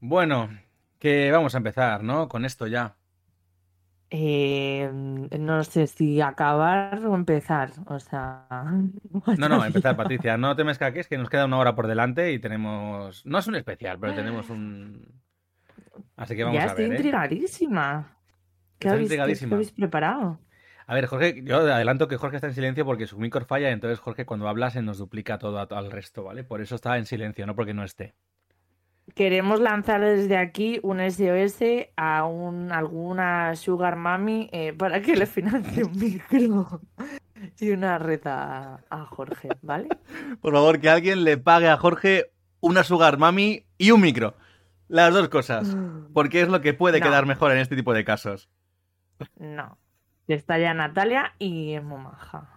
Bueno, que vamos a empezar, ¿no? Con esto ya. Eh, no sé si acabar o empezar. O sea. No, no, empezar, Patricia. No te me escaques, que nos queda una hora por delante y tenemos. No es un especial, pero tenemos un. Así que vamos ya a estoy ver. ¿eh? intrigadísima. ¿Qué habéis, qué preparado? A ver, Jorge, yo adelanto que Jorge está en silencio porque su micro falla, entonces Jorge cuando habla se nos duplica todo al resto, ¿vale? Por eso está en silencio, no porque no esté. Queremos lanzar desde aquí un SOS a un, alguna Sugar Mami eh, para que le financie un micro y una reta a Jorge, ¿vale? Por favor, que alguien le pague a Jorge una sugar mami y un micro. Las dos cosas. Porque es lo que puede No. quedar mejor en este tipo de casos. No. Está ya Natalia y es muy maja.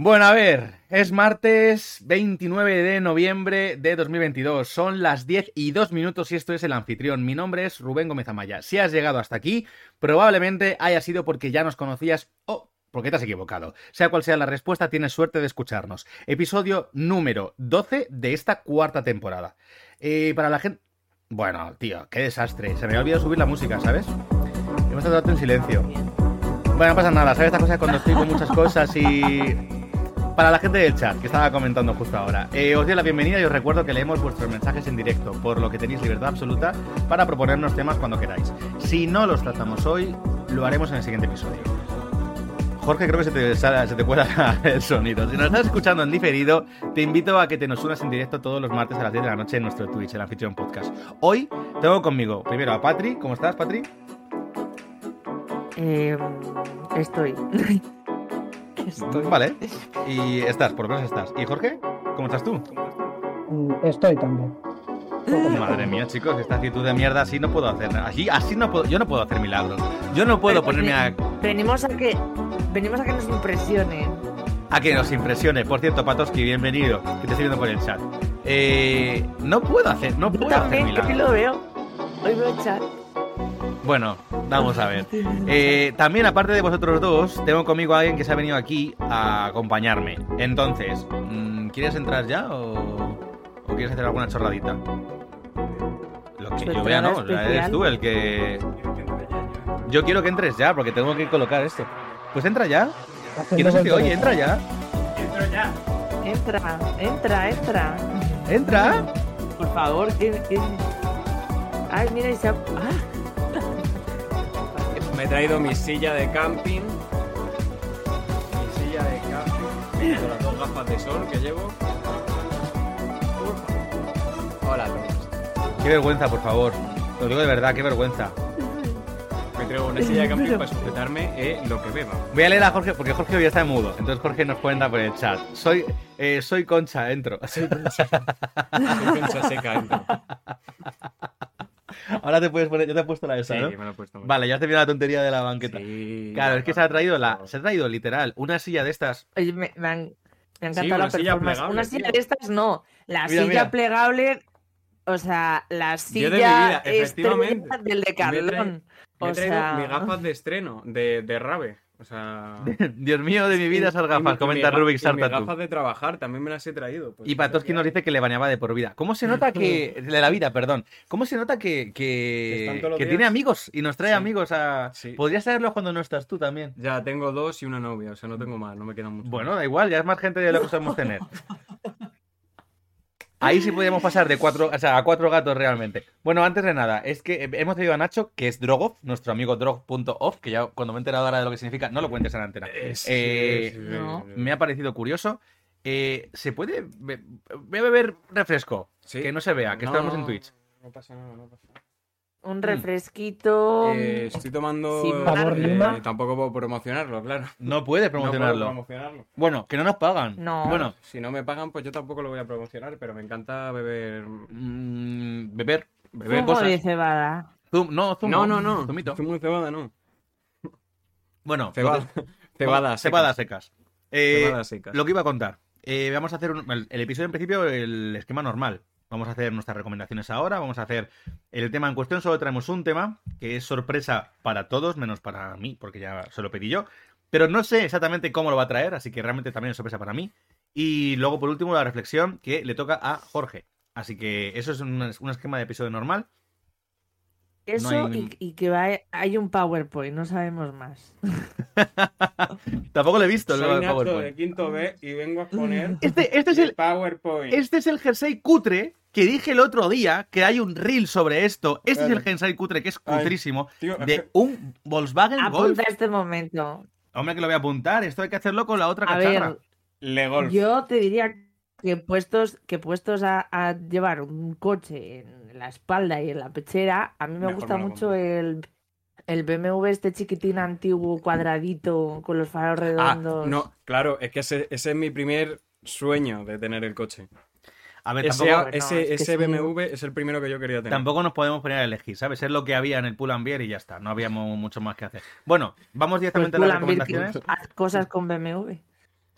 Bueno, a ver, es martes 29 de noviembre de 2022. Son las 10 y 2 minutos y esto es el anfitrión. Mi nombre es Rubén Gómez Amaya. Si has llegado hasta aquí, probablemente haya sido porque ya nos conocías o porque te has equivocado. Sea cual sea la respuesta, tienes suerte de escucharnos. Episodio número 12 de esta cuarta temporada. Eh, para la gente... Bueno, tío, qué desastre. Se me ha olvidado subir la música, ¿sabes? Hemos estado en silencio. Bueno, no pasa nada, ¿sabes esta cosa cuando estoy con muchas cosas y... Para la gente del chat que estaba comentando justo ahora, eh, os doy la bienvenida y os recuerdo que leemos vuestros mensajes en directo, por lo que tenéis libertad absoluta para proponernos temas cuando queráis. Si no los tratamos hoy, lo haremos en el siguiente episodio. Jorge, creo que se te, se te cuela el sonido. Si nos estás escuchando en diferido, te invito a que te nos unas en directo todos los martes a las 10 de la noche en nuestro Twitch, el Anfitrión Podcast. Hoy tengo conmigo primero a Patri. ¿Cómo estás, Patri? Eh, estoy. estoy. Vale. Y estás, por lo menos estás. ¿Y Jorge? ¿Cómo estás tú? Mm, Estoy también. Madre mía, chicos, esta actitud de mierda así no puedo hacer. Así, así no puedo, yo no puedo hacer milagros. Yo no puedo Pero, ponerme a, Venimos a que venimos a que nos impresionen. a que nos impresione. Por cierto, Patoski, bienvenido, que te estoy viendo por el chat. Eh, no puedo hacer, no Yo puedo hacer también, que hoy milagros. lo veo. Hoy veo chat. Bueno, vamos a ver. Eh, también, aparte de vosotros dos, tengo conmigo a alguien que se ha venido aquí a acompañarme. Entonces, mm, ¿quieres entrar ya o, o quieres hacer alguna chorradita? Lo que yo vea, no, eres tú el que... Yo quiero que entres ya, porque tengo que colocar esto. Pues entra ya. Que no se te oye, entra ya. Entra, entra, entra. Entra. Por favor, que, que- Ay, mira, y se ha... Ah, Me he traído mi silla de camping. Mi silla de camping. Con las dos gafas de sol que llevo. Hola a todos. Qué vergüenza, por favor. Lo digo de verdad, qué vergüenza. Me traigo una silla de camping para sujetarme eh, lo que beba. Voy a leer a Jorge, porque Jorge hoy está mudo. Entonces Jorge nos cuenta por el chat. Soy, eh, soy Concha, entro. Soy concha seca dentro. Ahora te puedes poner, yo te he puesto la esa, Sí, ¿no? me lo he puesto. Vale, ya has terminado la tontería de la banqueta. Sí, Claro, es que se ha traído la, se ha traído literal una silla de estas. Oye, me, me han, me ha Sí, encantado una la silla performance. plegable, una silla tío. de estas no. La Mira, silla mira. plegable, o sea, la silla de vida, efectivamente. del Me he traído- Decathlon. Me he O traído sea, mis gafas de estreno, de, de rave. O sea. Dios mío, de mi vida esas gafas, y comenta mi Rubik Sartatu. gafas de trabajar también me las he traído. pues, Y Patoski nos dice que le baneaba de por vida. ¿Cómo se nota que. de la vida, perdón. ¿Cómo se nota que. Que tiene amigos y nos trae Sí. amigos a. Sí. Podrías traerlos cuando no estás tú también. Ya tengo dos y una novia, o sea, no tengo más, no me quedan mucho. Bueno, da igual, ya es más gente de lo que podemos tener. Ahí sí podríamos pasar de cuatro, o sea, a cuatro gatos realmente. Bueno, antes de nada, es que eh, hemos traído a Nacho, que es Drogov, nuestro amigo Drog.off, que ya cuando me he enterado ahora de lo que significa, no lo cuentes en la antena. Eh, sí, Eh, sí, no. sí. Me ha parecido curioso. Eh, ¿Se puede? be- Voy a beber refresco. Sí. Que no se vea, que No, estamos en Twitch. No pasa nada, no pasa nada. Un refresquito. Eh, estoy tomando. Sin eh, Sabor lima. tampoco puedo promocionarlo, claro. No puedes promocionarlo. No puedo promocionarlo. Bueno, que no nos pagan. No. Bueno, Si no me pagan, pues yo tampoco lo voy a promocionar, pero me encanta beber. mm, beber. Beber zumo cosas. de cebada. Zum- no, zumo. No, no, no. Zumito. Zumo de cebada, no. Bueno, Cebada. lo que- Cebada. Cebadas secas. Eh, Cebadas secas. Lo que iba a contar. Eh, vamos a hacer un- el, el episodio en principio, el esquema normal. Vamos a hacer nuestras recomendaciones ahora. Vamos a hacer el tema en cuestión. Solo traemos un tema que es sorpresa para todos, menos para mí, porque ya se lo pedí yo. Pero no sé exactamente cómo lo va a traer, así que realmente también es sorpresa para mí. Y luego, por último, la reflexión que le toca a Jorge. Así que eso es un, esquema de episodio normal. Eso hay- y, y que va, hay un PowerPoint, no sabemos más. Tampoco lo he visto el Soy Nacho de PowerPoint. quinto B y vengo a poner Este, este es el el, PowerPoint. este es el jersey cutre que dije el otro día que hay un reel sobre esto. Este es el jersey cutre que es Ay, cutrísimo tío, de un Volkswagen Golf. Apunta este momento. Hombre, que lo voy a apuntar. Esto hay que hacerlo con la otra A cacharra. ver, Le Golf. yo te diría que puestos, que puestos a, a llevar un coche en la espalda y en la pechera, a mí me Mejor gusta me mucho el, el BMW este chiquitín antiguo, cuadradito, con los faros Ah, redondos. no, claro, es que ese, ese es mi primer sueño de tener el coche. A ver, Ese, tampoco, ese, es ese sí. BMW es el primero que yo quería tener. tampoco nos podemos poner a elegir, ¿sabes? Es lo que había en el Pull and Bear y ya está. No habíamos mucho más que hacer. Bueno, vamos Pues directamente a las recomendaciones. haz cosas con BMW.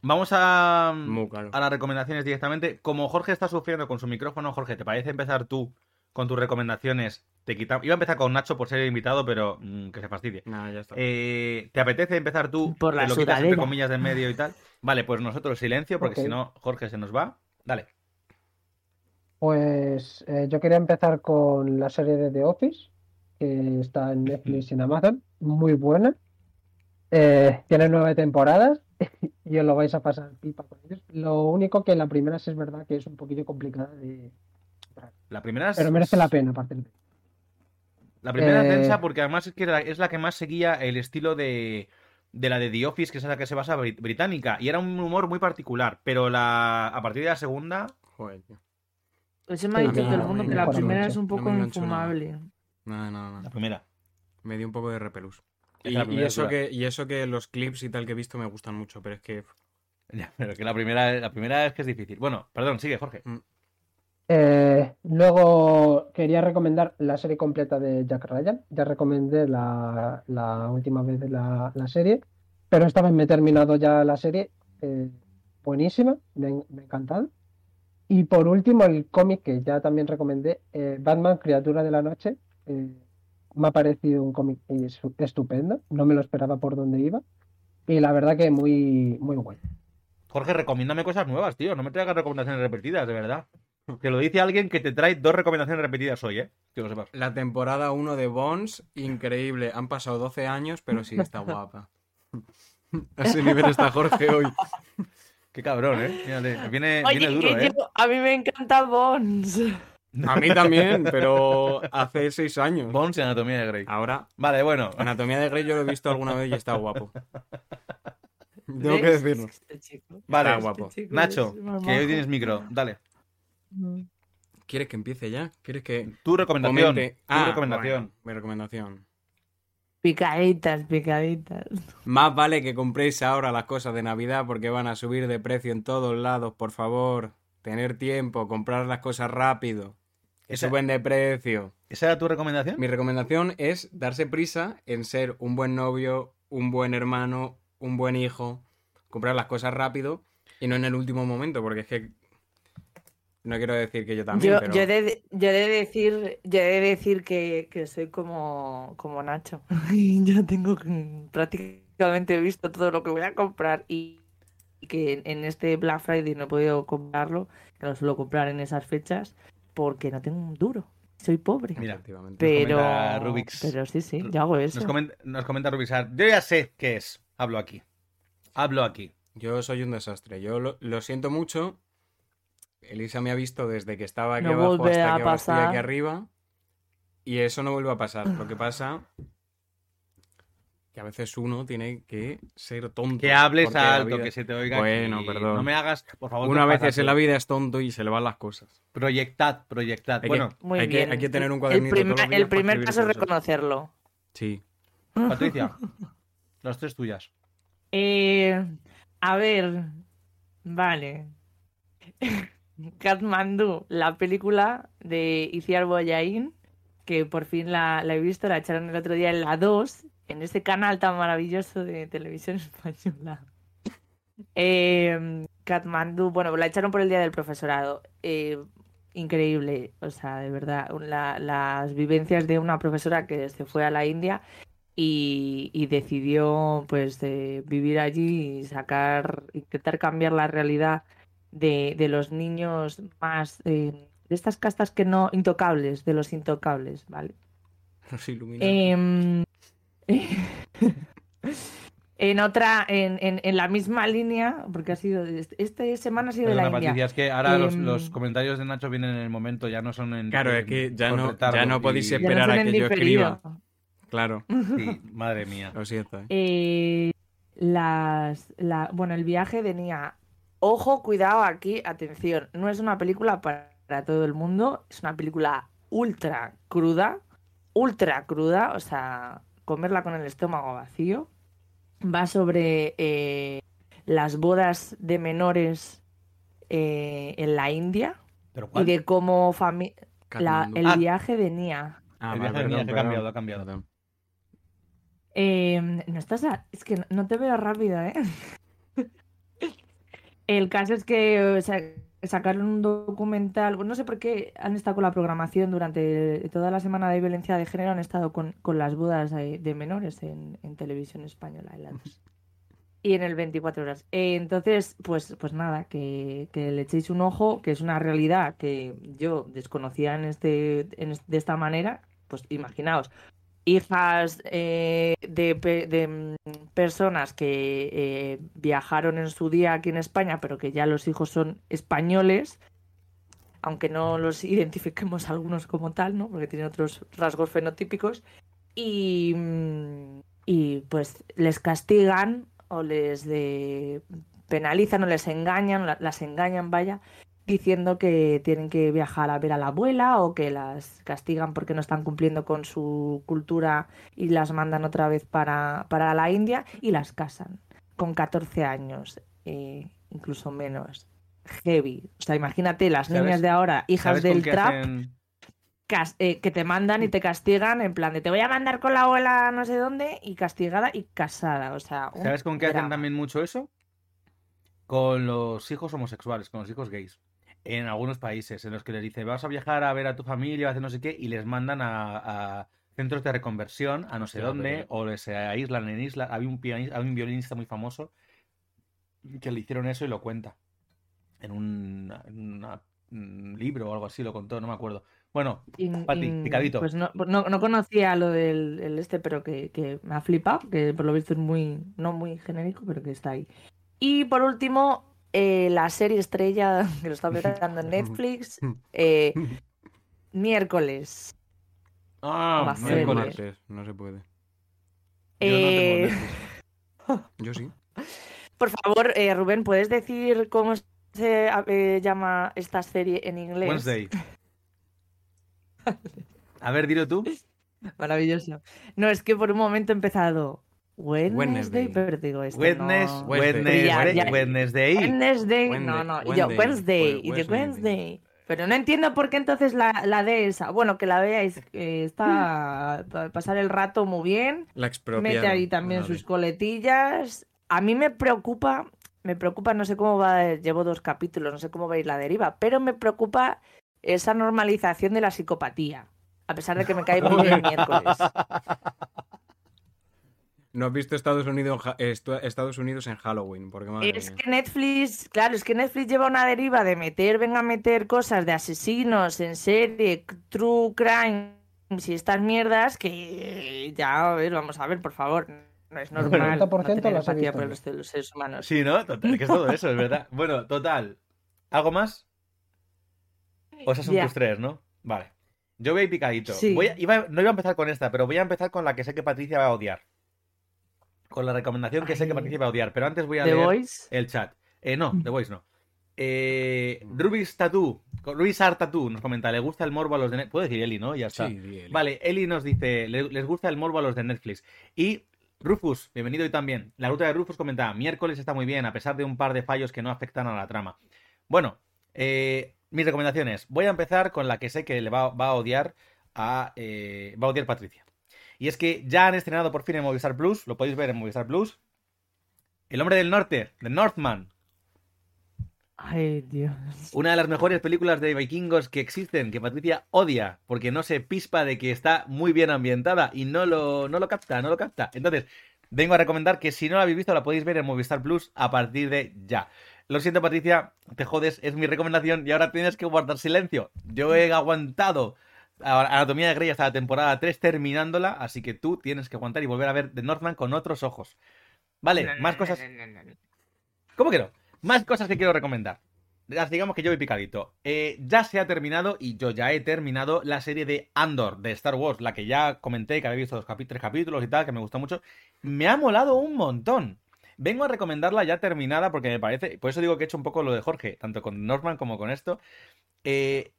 Vamos a, a las recomendaciones directamente. Como Jorge está sufriendo con su micrófono, Jorge, ¿te parece empezar tú con tus recomendaciones? Te quita... Iba a empezar con Nacho por ser el invitado, pero mm, que se fastidie. Nah, ya está. Eh, ¿Te apetece empezar tú? Por la Te lo quitas entre comillas de en medio y tal. Vale, pues nosotros silencio, porque si no, Jorge se nos va. Dale. Pues eh, yo quería empezar con la serie de The Office, que está en Netflix y en Amazon. Muy buena. Eh, tiene nueve temporadas y os lo vais a pasar pipa con ellos. Lo único que la primera sí es verdad que es un poquillo complicada de... La primera es, Pero merece la pena, aparte. La primera es Eh, densa porque además es que la- es la que más seguía el estilo de, de la de The Office, que es la que se basa brit- británica. Y era un humor muy particular. Pero la, a partir de la segunda, Joder, tío. Eso me ha dicho no, todo el no, mundo, no que la primera mucho. es un No poco infumable. Nada, nada, la nada. primera. Me dio un poco de repelús. Es Y, eso que, y eso que los clips y tal que he visto me gustan mucho, pero es que Ya, pero que la primera, la primera es que es difícil. Bueno, perdón, sigue, Jorge. Eh, luego quería recomendar la serie completa de Jack Ryan. Ya recomendé la, la última vez la, la serie, pero esta vez me he terminado ya la serie. eh, buenísima, me, ha- me ha encantado. Y por último, el cómic que ya también recomendé, eh, Batman, Criatura de la Noche. Me ha parecido un cómic estu- estupendo, no me lo esperaba por dónde iba. Y la verdad que muy, muy bueno. Jorge, recomiéndame cosas nuevas, tío. No me traigas recomendaciones repetidas, de verdad. Te lo dice alguien que te trae dos recomendaciones repetidas hoy, ¿eh? Que lo sepas. la temporada 1 de Bones, increíble. Han pasado 12 años, pero sí está guapa. A ese nivel está Jorge hoy. Qué cabrón, ¿eh? Fíjate, viene, Oye, viene duro, que ¿eh? yo- a mí me encanta Bones. A mí también, pero hace 6 años. Bones y Anatomía de Grey. Ahora, Vale, bueno. Anatomía de Grey yo lo he visto alguna vez y está guapo. Tengo que decirlo. Vale, Está guapo. este Nacho, que hoy tienes micro. Dale. ¿Quieres que empiece ya? ¿Quieres que Tu recomendación. comente? Tu Ah, recomendación. bueno, mi recomendación. Picaditas, picaditas. Más vale que compréis ahora las cosas de Navidad porque van a subir de precio en todos lados, por favor. Tener tiempo, comprar las cosas rápido. Que Esa- suben de precio. ¿Esa era tu recomendación? Mi recomendación es darse prisa en ser un buen novio, un buen hermano, un buen hijo. Comprar las cosas rápido y no en el último momento, porque es que. No quiero decir que yo también, Yo, pero. yo, he de, yo de decir, yo de decir que, que soy como, como Nacho. Y ya tengo prácticamente visto todo lo que voy a comprar y, y que en, en este Black Friday no he podido comprarlo, que lo suelo comprar en esas fechas, porque no tengo un duro. Soy pobre. Mira, pero, pero sí, sí, yo hago eso. Nos comenta, nos comenta Rubisar. Yo ya sé qué es. Hablo aquí. Hablo aquí. Yo soy un desastre. Yo lo, lo siento mucho. Elisa me ha visto desde que estaba aquí No abajo hasta a que estoy aquí pasar. arriba. Y eso no vuelve a pasar. Lo que pasa que a veces uno tiene que ser tonto. Que hables alto, vida- que se te oiga. Bueno, aquí. perdón. No me hagas, por favor. Una pasas en la vida es tonto y se le van las cosas. Proyectad, proyectad. Hay Bueno, que, Muy hay que- bien. hay que tener un El cuadernito primer- todos los días el primer paso es reconocerlo. Sí. Patricia, las tres tuyas. Eh, a ver, vale. Kathmandu, la película de Iciar Boyain, que por fin la, la he visto, la echaron el otro día en la 2, en ese canal tan maravilloso de televisión española. Eh, Kathmandu, bueno, la echaron por el Día del Profesorado. Eh, increíble, o sea, de verdad, la- las vivencias de una profesora que se fue a la India y, y decidió pues eh, vivir allí y sacar, intentar cambiar la realidad de, de los niños más eh, de estas castas que no, intocables, de los intocables, ¿vale? Los Illuminati. En otra, en, en- en la misma línea, porque ha sido, esta semana ha sido de la India. Patricia, es que ahora los, Em, los comentarios de Nacho vienen en el momento, ya no son en. Claro, es que ya no- ya no podéis y- Ya no esperar a que yo escriba. Claro, Sí, madre mía. lo siento. ¿eh? Eh, las, la, bueno, el viaje de Nia. Ojo, cuidado aquí, atención. No es una película para, para todo el mundo. Es una película ultra cruda. Ultra cruda. O sea, comerla con el estómago vacío. Va sobre eh, las bodas de menores eh, en la India. ¿Pero Y cuál? de cómo la- el Ah. viaje de Nia. Ah, el vale, viaje de Nia, ha cambiado, ha cambiado. Eh, no estás a- Es que no, no te veo rápida, ¿eh? El caso es que o sea, sacaron un documental, no sé por qué han estado con la programación durante toda la semana de violencia de género, han estado con, con las bodas de, de menores en, en televisión española en la dos. y en el 24 horas. Eh, entonces, pues, pues nada, que, que le echéis un ojo, que es una realidad que yo desconocía en este, en de esta manera, pues imaginaos, hijas eh, de, de, mm, personas que eh, viajaron en su día aquí en España, pero que ya los hijos son españoles, aunque no los identifiquemos algunos como tal, ¿no? Porque tienen otros rasgos fenotípicos. Y, mm, y pues les castigan o les de- penalizan o les engañan, la- las engañan, vaya, diciendo que tienen que viajar a ver a la abuela o que las castigan porque no están cumpliendo con su cultura y las mandan otra vez para, para la India y las casan con 14 años, eh, incluso menos. Heavy. O sea, imagínate las ¿Sabes- niñas de ahora, hijas ¿Sabes con del trap, hacen- eh, que te mandan y te castigan en plan de te voy a mandar con la abuela no sé dónde y castigada y casada. O sea, ¿Sabes con qué hacen también mucho eso? Con los hijos homosexuales, con los hijos gays. En algunos países en los que les dice, vas a viajar a ver a tu familia, a hacer no sé qué, y les mandan a, a centros de reconversión, a no sé dónde, pero- o les aíslan en islas. Había un, pianista, había un violinista muy famoso que le hicieron eso y lo cuenta. En un, en una- un libro o algo así lo contó, no me acuerdo. Bueno, Pati, picadito. Pues no, no, no conocía lo del el este, pero que, que me ha flipado, que por lo visto es muy, no muy genérico, pero que está ahí. Y por último, eh, la serie estrella que lo está petando en Netflix, eh, miércoles. ah, miércoles. no se puede. Yo no tengo Eh. Yo sí. por favor, eh, Rubén, ¿puedes decir cómo se eh, llama esta serie en inglés? Wednesday. A ver, dilo tú. Maravilloso. No, es que por un momento he empezado Wednesday, Wednesday. pero digo esto Wednesday, no. Wednesday, Ya, ya. Wednesday. Wednesday, Wednesday, no, no, y yo, Wednesday, Wednesday, y de Wednesday. Wednesday. Pero no entiendo por qué entonces la, la D esa. Bueno, que la veáis, eh, está para pasar el rato muy bien. La. Mete ahí también sus coletillas. A mí me preocupa, me preocupa, no sé cómo va, llevo dos capítulos, no sé cómo va a ir la deriva, pero me preocupa esa normalización de la psicopatía. A pesar de que me cae muy bien miércoles. No has visto Estados Unidos, Estados Unidos en Halloween, porque madre Es mía. que Netflix, claro, es que Netflix lleva una deriva de meter, venga a meter cosas de asesinos en serie, true crime y estas mierdas que ya, a ver, vamos a ver, por favor, no es normal no 90% tener las he empatía visto por los, los seres humanos. Sí, ¿no? Total, que es todo eso, es verdad. Bueno, total. ¿Algo más? O esas son Ya. tus tres, ¿no? Vale. Yo voy picadito. Sí. Voy a- iba- no iba a empezar con esta, pero voy a empezar con la que sé que Patricia va a odiar. Con la recomendación que sé que va a odiar. Pero antes voy a The leer Voice. el chat. Eh, no, The Voice no. Eh, Rubis Tattoo. Rubis Art Tattoo nos comenta, le gusta el morbo a los de Netflix. Puedo decir Eli, ¿no? Ya está. Sí, Eli. Vale, Eli nos dice, le- les gusta el morbo a los de Netflix. Y Rufus, bienvenido hoy también. La ruta de Rufus comenta, miércoles está muy bien, a pesar de un par de fallos que no afectan a la trama. Bueno, eh, mis recomendaciones. Voy a empezar con la que sé que le va, va a odiar a, eh, va a odiar Patricia. Y es que ya han estrenado por fin en Movistar Plus, lo podéis ver en Movistar Plus. El hombre del norte, The Northman, Ay, Dios. una de las mejores películas de vikingos que existen, que Patricia odia, porque no se pispa de que está muy bien ambientada y no lo, no lo capta, no lo capta. Entonces, vengo a recomendar que si no la habéis visto, la podéis ver en Movistar Plus a partir de ya. Lo siento, Patricia, te jodes, es mi recomendación y ahora tienes que guardar silencio. Yo he aguantado Anatomía de Grey hasta la temporada 3 terminándola, así que tú tienes que aguantar y volver a ver The Northman con otros ojos. Vale, más cosas. ¿Cómo que no? Más cosas que quiero recomendar. Digamos que yo voy picadito. Eh, ya se ha terminado, y yo ya he terminado, la serie de Andor de Star Wars, la que ya comenté, que había visto dos tres capítulos y tal, que me gustó mucho. Me ha molado un montón. Vengo a recomendarla ya terminada porque me parece, por eso digo que he hecho un poco lo de Jorge, tanto con Norman como con esto. Eh,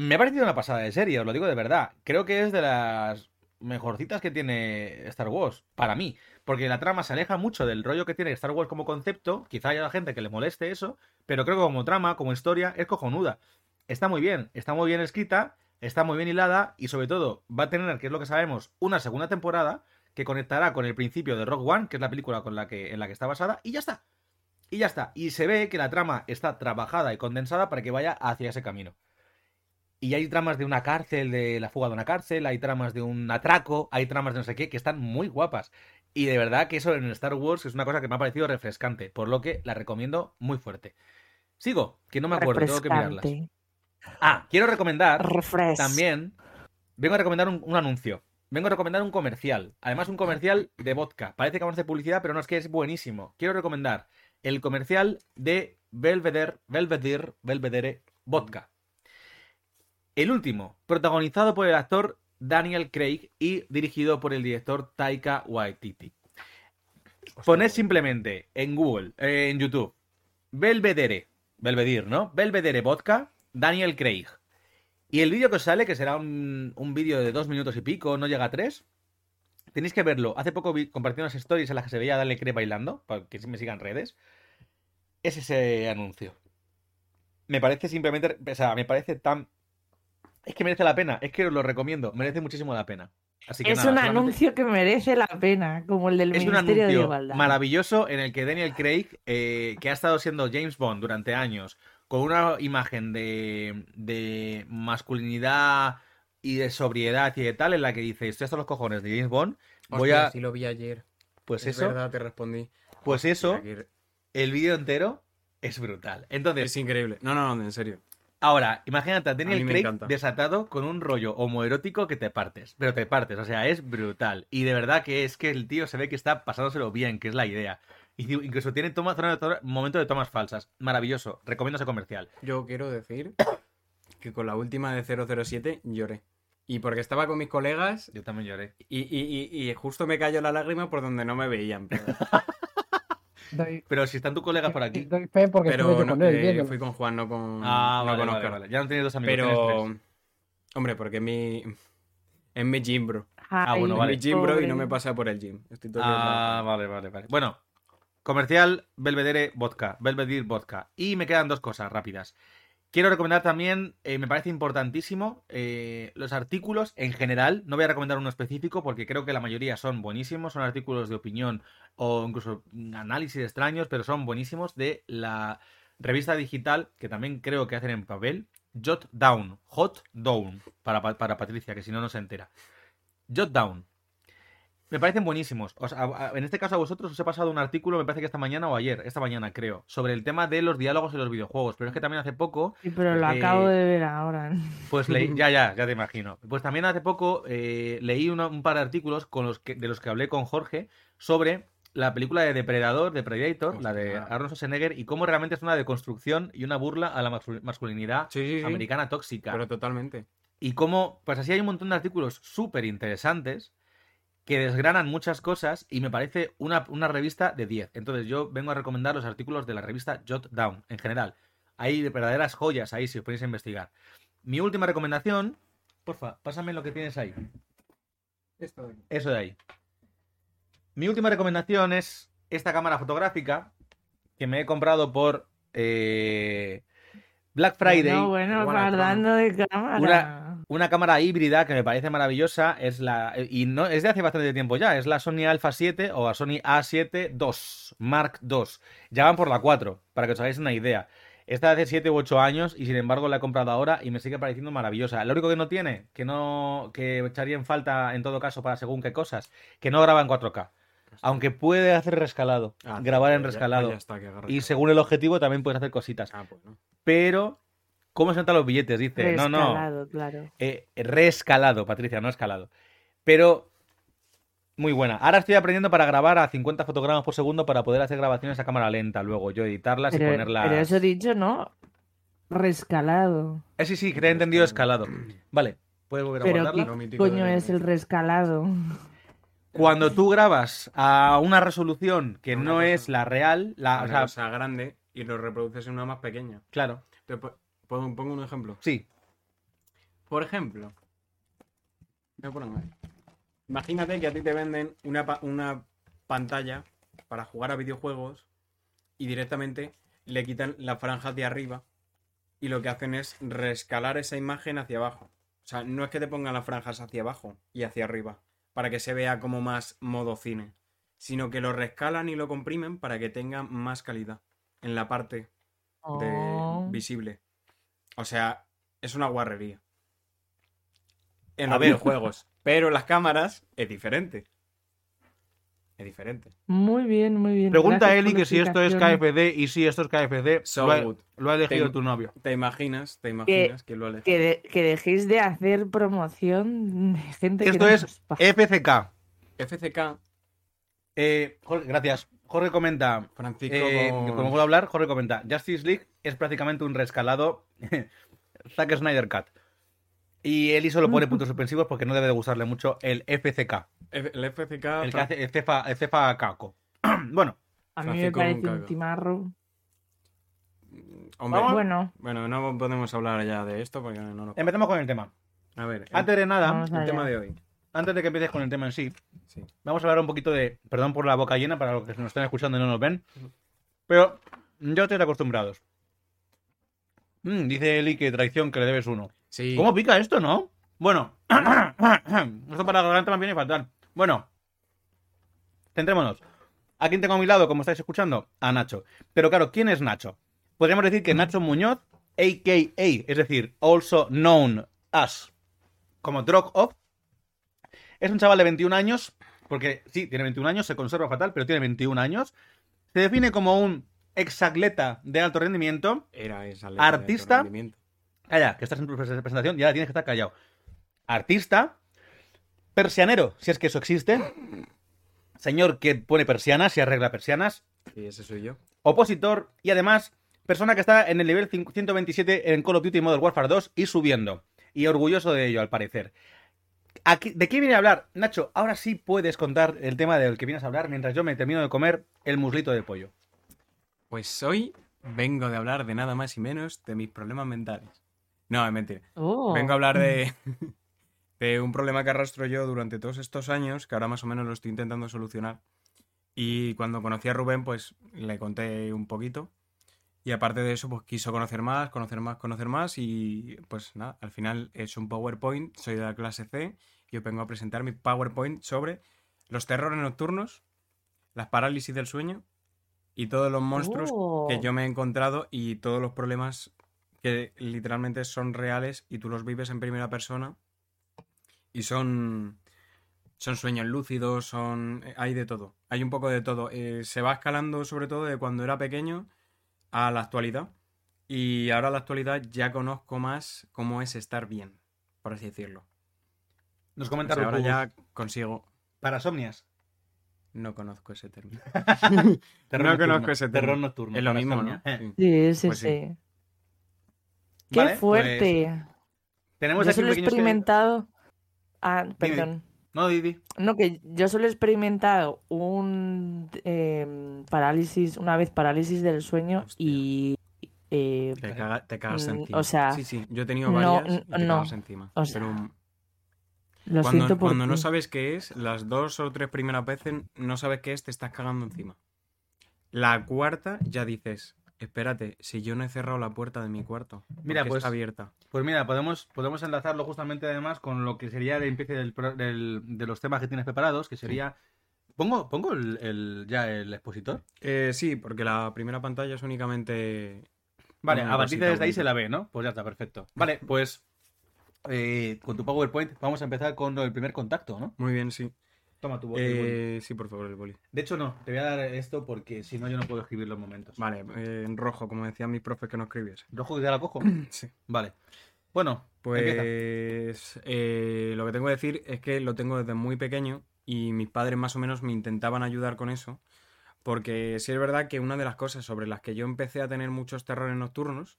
me ha parecido una pasada de serie, os lo digo de verdad. Creo que es de las mejorcitas que tiene Star Wars, para mí. Porque la trama se aleja mucho del rollo que tiene Star Wars como concepto. Quizá haya gente que le moleste eso, pero creo que como trama, como historia, es cojonuda. Está muy bien, está muy bien escrita, está muy bien hilada y sobre todo va a tener, que es lo que sabemos, una segunda temporada que conectará con el principio de Rock One, que es la película con la que, en la que está basada, y ya está. Y ya está. Y se ve que la trama está trabajada y condensada para que vaya hacia ese camino. Y hay tramas de una cárcel, de la fuga de una cárcel, hay tramas de un atraco, hay tramas de no sé qué, que están muy guapas. Y de verdad que eso en Star Wars es una cosa que me ha parecido refrescante, por lo que la recomiendo muy fuerte. Sigo, que no me acuerdo, tengo que mirarlas. Ah, quiero recomendar Refresh. también, vengo a recomendar un, un anuncio. Vengo a recomendar un comercial. Además, un comercial de vodka. Parece que vamos a hacer publicidad, pero no es que es buenísimo. Quiero recomendar el comercial de Belvedere, Belvedere, Belvedere Vodka. El último, protagonizado por el actor Daniel Craig y dirigido por el director Taika Waititi. Poned simplemente en Google, eh, en YouTube, Belvedere, Belvedere, ¿no? Belvedere Vodka, Daniel Craig. Y el vídeo que os sale, que será un, un vídeo de dos minutos y pico, no llega a tres, tenéis que verlo. Hace poco vi, compartí unas stories en las que se veía a Daniel Craig bailando, para que me sigan redes. Es ese anuncio. Me parece simplemente, o sea, me parece tan... Es que merece la pena, es que os lo recomiendo, merece muchísimo la pena. Así que es nada, un solamente- anuncio que merece la pena, como el del es un Ministerio de anuncio Igualdad. maravilloso en el que Daniel Craig, eh, que ha estado siendo James Bond durante años, con una imagen de, de masculinidad y de sobriedad y de tal, en la que dice, estoy hasta los cojones de James Bond, voy Hostia, a... sí lo vi ayer. Pues es eso, verdad, te respondí. pues eso, el vídeo entero es brutal. Entonces, Es increíble. No, no, no, en serio. Ahora, imagínate a A Daniel me Craig encanta. desatado con un rollo homoerótico que te partes. Pero te partes, o sea, es brutal. Y de verdad que es que el tío se ve que está pasándoselo bien, que es la idea. Y incluso tiene toma, momento de tomas falsas. Maravilloso. Recomiendo ese comercial. Yo quiero decir que con la última de 007 lloré. Y porque estaba con mis colegas Yo también lloré. y, y- y- y justo me cayó la lágrima por donde no me veían. Pero, Doy, Pero si están tus colegas por aquí. doy fe porque pero estuve yo no, con él eh, fui con Juan, no con, Ah, no vale, con vale. Ya no tienes dos amigos. Pero, tres. hombre, porque es mi, es mi gym, bro. Ah, bueno, Ay, vale. Es mi gym, bro, y no me pasa por el gym. Estoy todo Ah, vale, vale, vale. Bueno, comercial Belvedere Vodka, Belvedere Vodka. Y me quedan dos cosas rápidas. Quiero recomendar también, eh, me parece importantísimo, eh, los artículos en general. No voy a recomendar uno específico porque creo que la mayoría son buenísimos. Son artículos de opinión o incluso análisis extraños, pero son buenísimos de la revista digital que también creo que hacen en papel. Jot Down, Hot Down, para, Pa- para Patricia, que si no, no se entera. Jot Down. Me parecen buenísimos. O sea, a- a- en este caso a vosotros os he pasado un artículo, me parece que esta mañana o ayer, esta mañana creo, sobre el tema de los diálogos en los videojuegos. Pero es que también hace poco, Sí, pero lo Eh, acabo de ver ahora. pues leí, ya, ya, ya te imagino. Pues también hace poco eh, leí uno- un par de artículos con los que, de los que hablé con Jorge sobre la película de Depredador, de Predator, la de Hostia. Arnold Schwarzenegger, y cómo realmente es una deconstrucción y una burla a la mascul- masculinidad Sí, sí, sí. americana tóxica. Pero totalmente. Y cómo, pues así hay un montón de artículos súper interesantes que desgranan muchas cosas y me parece una, una revista de 10. Entonces yo vengo a recomendar los artículos de la revista Jot Down en general. Hay verdaderas joyas ahí si os ponéis a investigar. Mi última recomendación, porfa, pásame lo que tienes ahí. Eso de ahí. Mi última recomendación es esta cámara fotográfica que me he comprado por eh, Black Friday. No, bueno, Igual a guardando de cámara. Una- Una cámara híbrida que me parece maravillosa es la y no es de hace bastante tiempo ya, es la Sony Alpha 7 o la Sony A7 II Mark II. Ya van por la 4, para que os hagáis una idea. Esta hace 7 u 8 años y sin embargo la he comprado ahora y me sigue pareciendo maravillosa. Lo único que no tiene, que no que echaría en falta en todo caso para según qué cosas, que no graba en 4K. Aunque puede hacer rescalado, Ah, grabar en ya- rescalado. ya está, que haga Y según el objetivo también puedes hacer cositas. Ah, pues no. Pero, ¿cómo se notan los billetes? Dice, no, no. Rescalado, claro. Eh, reescalado, Patricia, no escalado. Pero muy buena. Ahora estoy aprendiendo para grabar a 50 fotogramas por segundo para poder hacer grabaciones a cámara lenta, luego yo editarlas y ponerlas. pero eso he dicho, ¿no? Rescalado. Eh, sí, sí, que te he entendido escalado. Vale, puedes volver a Pero guardarla. ¿qué coño es el rescalado? Cuando tú grabas a una resolución que Una no cosa- es la real, la, Una o sea, cosa grande y lo reproduces en una más pequeña. claro, po- pongo, pongo un ejemplo. sí. Por ejemplo, ahí. imagínate que a ti te venden una, pa- una pantalla para jugar a videojuegos y directamente le quitan la franja de arriba y lo que hacen es rescalar esa imagen hacia abajo. O sea, no es que te pongan las franjas hacia abajo y hacia arriba para que se vea como más modo cine, sino que lo rescalan y lo comprimen para que tenga más calidad en la parte de Oh. visible. O sea, es una guarrería. En A los videojuegos. Pero en las cámaras es diferente. Es diferente. Muy bien, muy bien. Pregunta Gracias Eli que si esto es. KFD y si esto es KFD, So lo, ha, good. lo ha elegido tu novio. ¿Te imaginas? ¿Te imaginas que lo ha elegido? Que, de- que dejéis de hacer promoción de gente que Esto no es. FCK. FCK, Eh, Jorge, gracias. Jorge comenta, Francisco. eh, con- como puedo hablar, Jorge comenta, Justice League es prácticamente un rescalado Zack Snyder Cut. Y Eli solo pone puntos suspensivos porque no debe de gustarle mucho el FCK, F- El FCK. el que hace el cefa, el cefa caco. bueno, A mí me parece nunca- un timarro. Hombre, Vamos. Bueno, bueno, no podemos hablar ya de esto porque no nos. empezamos con el tema. A ver, Antes de nada, el tema de hoy. Antes de que empieces con el tema en sí, Sí. vamos a hablar un poquito de, perdón por la boca llena para los que nos están escuchando y no nos ven, pero yo estoy acostumbrados. Mm, dice Eli que traición que le debes uno. Sí. ¿Cómo pica esto, no? Bueno, esto para la garganta me viene fatal. Bueno, centrémonos. ¿A quién tengo a mi lado, como estáis escuchando? A Nacho. Pero claro, ¿quién es Nacho? Podríamos decir que Nacho Muñoz, a.k.a., es decir, also known as, como Drog Off, es un chaval de 21 años, porque sí, tiene 21 años, se conserva fatal, pero tiene 21 años. Se define como un exatleta de alto rendimiento, Era esa letra de Artista. rendimiento. Calla, que estás en tu pres- presentación y ahora tienes que estar callado. Artista, persianero, si es que eso existe. Señor que pone persianas y arregla persianas. Sí, ese soy yo. Opositor y además persona que está en el nivel 5- 127 en Call of Duty Modern Warfare 2 y subiendo. Y orgulloso de ello, al parecer. Aquí- ¿De qué viene a hablar? Nacho, ahora sí puedes contar el tema del que vienes a hablar mientras yo me termino de comer el muslito de pollo. Pues hoy vengo de hablar de nada más y menos de mis problemas mentales. No, es mentira. Oh. Vengo a hablar de, de un problema que arrastro yo durante todos estos años, que ahora más o menos lo estoy intentando solucionar. Y cuando conocí a Rubén, pues le conté un poquito. Y aparte de eso, pues quiso conocer más, conocer más, conocer más. Y pues nada, al final es un PowerPoint, soy de la clase C. Y os vengo a presentar mi PowerPoint sobre los terrores nocturnos, las parálisis del sueño y todos los monstruos Oh. que yo me he encontrado y todos los problemas que literalmente son reales y tú los vives en primera persona y son son sueños lúcidos, son eh, hay de todo, hay un poco de todo. Eh, se va escalando sobre todo de cuando era pequeño a la actualidad y ahora a la actualidad ya conozco más cómo es estar bien, por así decirlo. Nos O comenta sea, ahora ya consigo, Parasomnias. no conozco ese término. Terror No nocturno. conozco ese Terror término. nocturno. Es lo mismo, ¿no? Sí. Sí, sí, Pues sí. sí. Qué Vale, pues, fuerte. tenemos yo aquí solo he experimentado. Ah, perdón. No, Didi. No, que yo solo he experimentado un eh, parálisis, una vez parálisis del sueño Hostia. y eh, Te, caga- te cagas Mm, encima. o sea, sí, sí, yo he tenido no, varias y te no, cagas encima. o sea, Pero lo cuando, siento por cuando no sabes qué es, las dos o tres primeras veces no sabes qué es, te estás cagando encima. La cuarta ya dices, espérate, si yo no he cerrado la puerta de mi cuarto, ¿por Mira, pues- está abierta. Pues mira, podemos, podemos enlazarlo justamente además con lo que sería el empiece del, de los temas que tienes preparados, que sería... ¿Pongo, pongo el, el- ya el expositor? Eh, sí, porque la primera pantalla es únicamente... Vale, a partir cosita desde ahí se la ve, ¿no? Pues ya está, perfecto. Vale, pues eh, con tu PowerPoint vamos a empezar con el primer contacto, ¿no? Muy bien, sí. Toma tu boli. Eh, sí, por favor, el boli. De hecho, no, te voy a dar esto porque si no, yo no puedo escribir los momentos. Vale, eh, en rojo, como decían mis profes que no escribiese. ¿Rojo que ya la cojo? Sí. Vale. Bueno. Pues eh, lo que tengo que decir es que lo tengo desde muy pequeño y mis padres más o menos me intentaban ayudar con eso. Porque sí es verdad que una de las cosas sobre las que yo empecé a tener muchos terrores nocturnos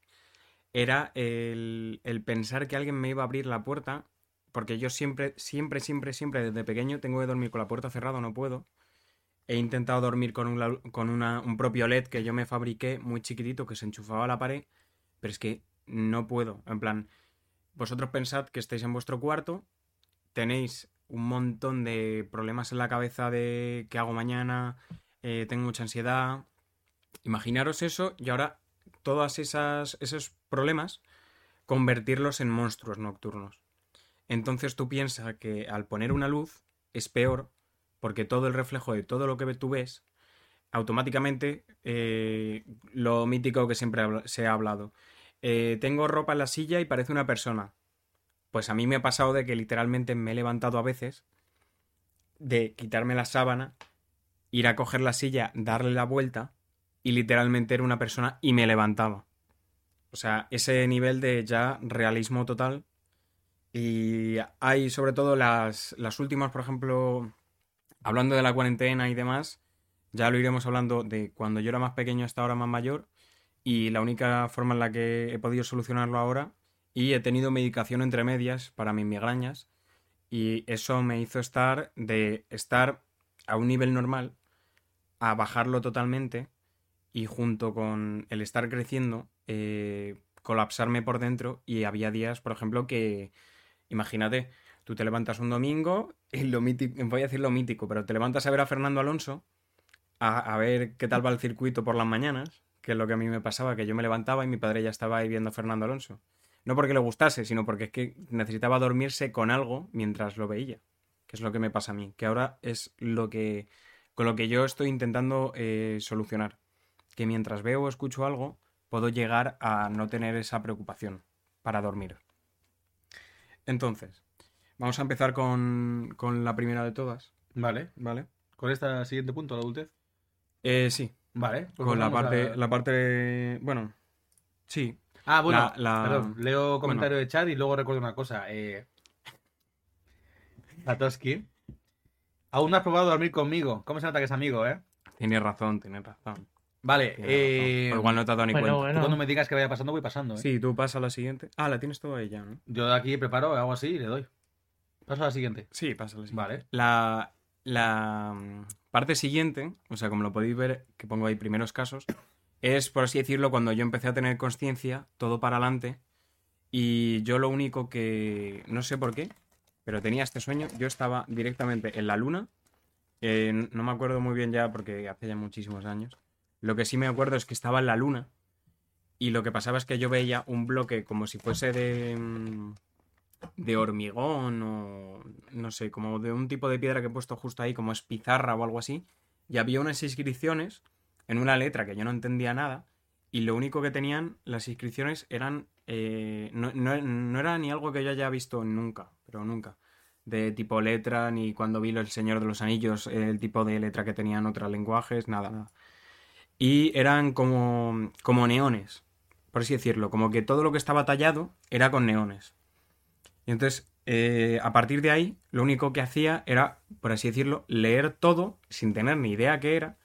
era el, el pensar que alguien me iba a abrir la puerta. Porque yo siempre, siempre, siempre, siempre desde pequeño tengo que dormir con la puerta cerrada, no puedo. He intentado dormir con, un, con una- un propio LED que yo me fabriqué muy chiquitito que se enchufaba a la pared. Pero es que no puedo. En plan, vosotros pensad que estáis en vuestro cuarto, tenéis un montón de problemas en la cabeza de qué hago mañana, eh, tengo mucha ansiedad. Imaginaros eso y ahora todos esos problemas convertirlos en monstruos nocturnos. Entonces tú piensas que al poner una luz es peor porque todo el reflejo de todo lo que tú ves automáticamente eh, lo mítico que siempre se ha hablado. Eh, tengo ropa en la silla y parece una persona. Pues a mí me ha pasado de que literalmente me he levantado a veces de quitarme la sábana, ir a coger la silla, darle la vuelta y literalmente era una persona y me levantaba. O sea, ese nivel de ya realismo total. Y hay sobre todo las, las últimas, por ejemplo, hablando de la cuarentena y demás, ya lo iremos hablando de cuando yo era más pequeño hasta ahora más mayor y la única forma en la que he podido solucionarlo ahora y he tenido medicación entre medias para mis migrañas y eso me hizo estar de estar a un nivel normal a bajarlo totalmente y junto con el estar creciendo eh, colapsarme por dentro y había días por ejemplo que imagínate tú te levantas un domingo y lo mítico voy a decir lo mítico pero te levantas a ver a Fernando Alonso a, ver qué tal va el circuito por las mañanas que es lo que a mí me pasaba, que yo me levantaba y mi padre ya estaba ahí viendo a Fernando Alonso. No porque le gustase, sino porque es que necesitaba dormirse con algo mientras lo veía. Que es lo que me pasa a mí. Que ahora es lo que. con lo que yo estoy intentando eh, solucionar. Que mientras veo o escucho algo, puedo llegar a no tener esa preocupación para dormir. Entonces, vamos a empezar con, con la primera de todas, Vale. ¿vale? ¿Con este siguiente punto, la adultez? Eh, sí, Vale. pues con la parte, a- la parte. Bueno, sí, Ah, bueno, la- la- perdón, leo comentario de chat y luego recuerdo una cosa. Eh... Satoshi, aún no has probado dormir conmigo. ¿Cómo se nota que es amigo, eh? Tienes razón, tienes razón. Vale, eh... igual no te has dado ni Bueno, cuenta. tú cuando me digas que vaya pasando, voy pasando, eh. Sí, tú pasa a la siguiente. Ah, la tienes toda ella, ¿no? Yo de aquí preparo, hago así y le doy. Paso a la siguiente. Sí, pasa a la siguiente. Vale. La, la mm, parte siguiente, o sea, como lo podéis ver, que pongo ahí primeros casos, es, por así decirlo, cuando yo empecé a tener conciencia, todo para adelante, y yo lo único que, no sé por qué, pero tenía este sueño, yo estaba directamente en la luna, eh, no me acuerdo muy bien ya porque hace ya muchísimos años, lo que sí me acuerdo es que estaba en la luna, y lo que pasaba es que yo veía un bloque como si fuese de... mm, de hormigón o no sé, como de un tipo de piedra que he puesto justo ahí, como es pizarra o algo así, y había unas inscripciones en una letra que yo no entendía nada, y lo único que tenían las inscripciones eran, eh, no, no- no era ni algo que yo haya visto nunca, pero nunca, de tipo letra, ni cuando vi El Señor de los Anillos, el tipo de letra que tenían otros lenguajes, nada, nada. Y eran como, como neones, por así decirlo, como que todo lo que estaba tallado era con neones. Y entonces, eh, a partir de ahí, lo único que hacía era, por así decirlo, leer todo sin tener ni idea qué era.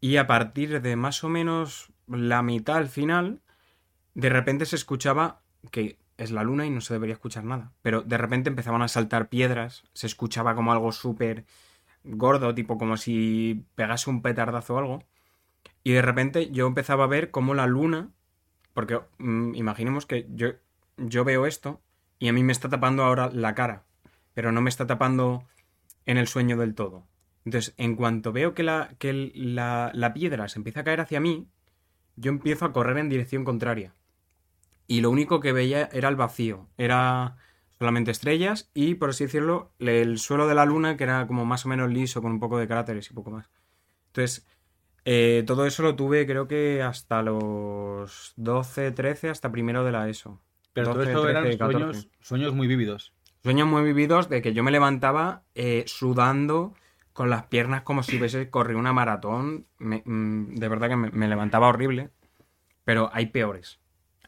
Y a partir de más o menos la mitad al final, de repente se escuchaba que es la luna y no se debería escuchar nada. Pero de repente empezaban a saltar piedras, se escuchaba como algo súper gordo, tipo como si pegase un petardazo o algo. Y de repente yo empezaba a ver cómo la luna, porque mm, imaginemos que yo, yo veo esto y a mí me está tapando ahora la cara, pero no me está tapando en el sueño del todo. Entonces, en cuanto veo que la, que la, la piedra se empieza a caer hacia mí, yo empiezo a correr en dirección contraria. Y lo único que veía era el vacío, era solamente estrellas y, por así decirlo, el suelo de la luna, que era como más o menos liso, con un poco de cráteres y poco más. Entonces, eh, todo eso lo tuve creo que hasta los 12, 13, hasta primero de la ESO. Pero todo 12, esto 13, eran 14. sueños, sueños muy vívidos. Sueños muy vividos de que yo me levantaba eh, sudando con las piernas como si hubiese corrido una maratón. Me- mm, de verdad que me, me levantaba horrible. Pero hay peores.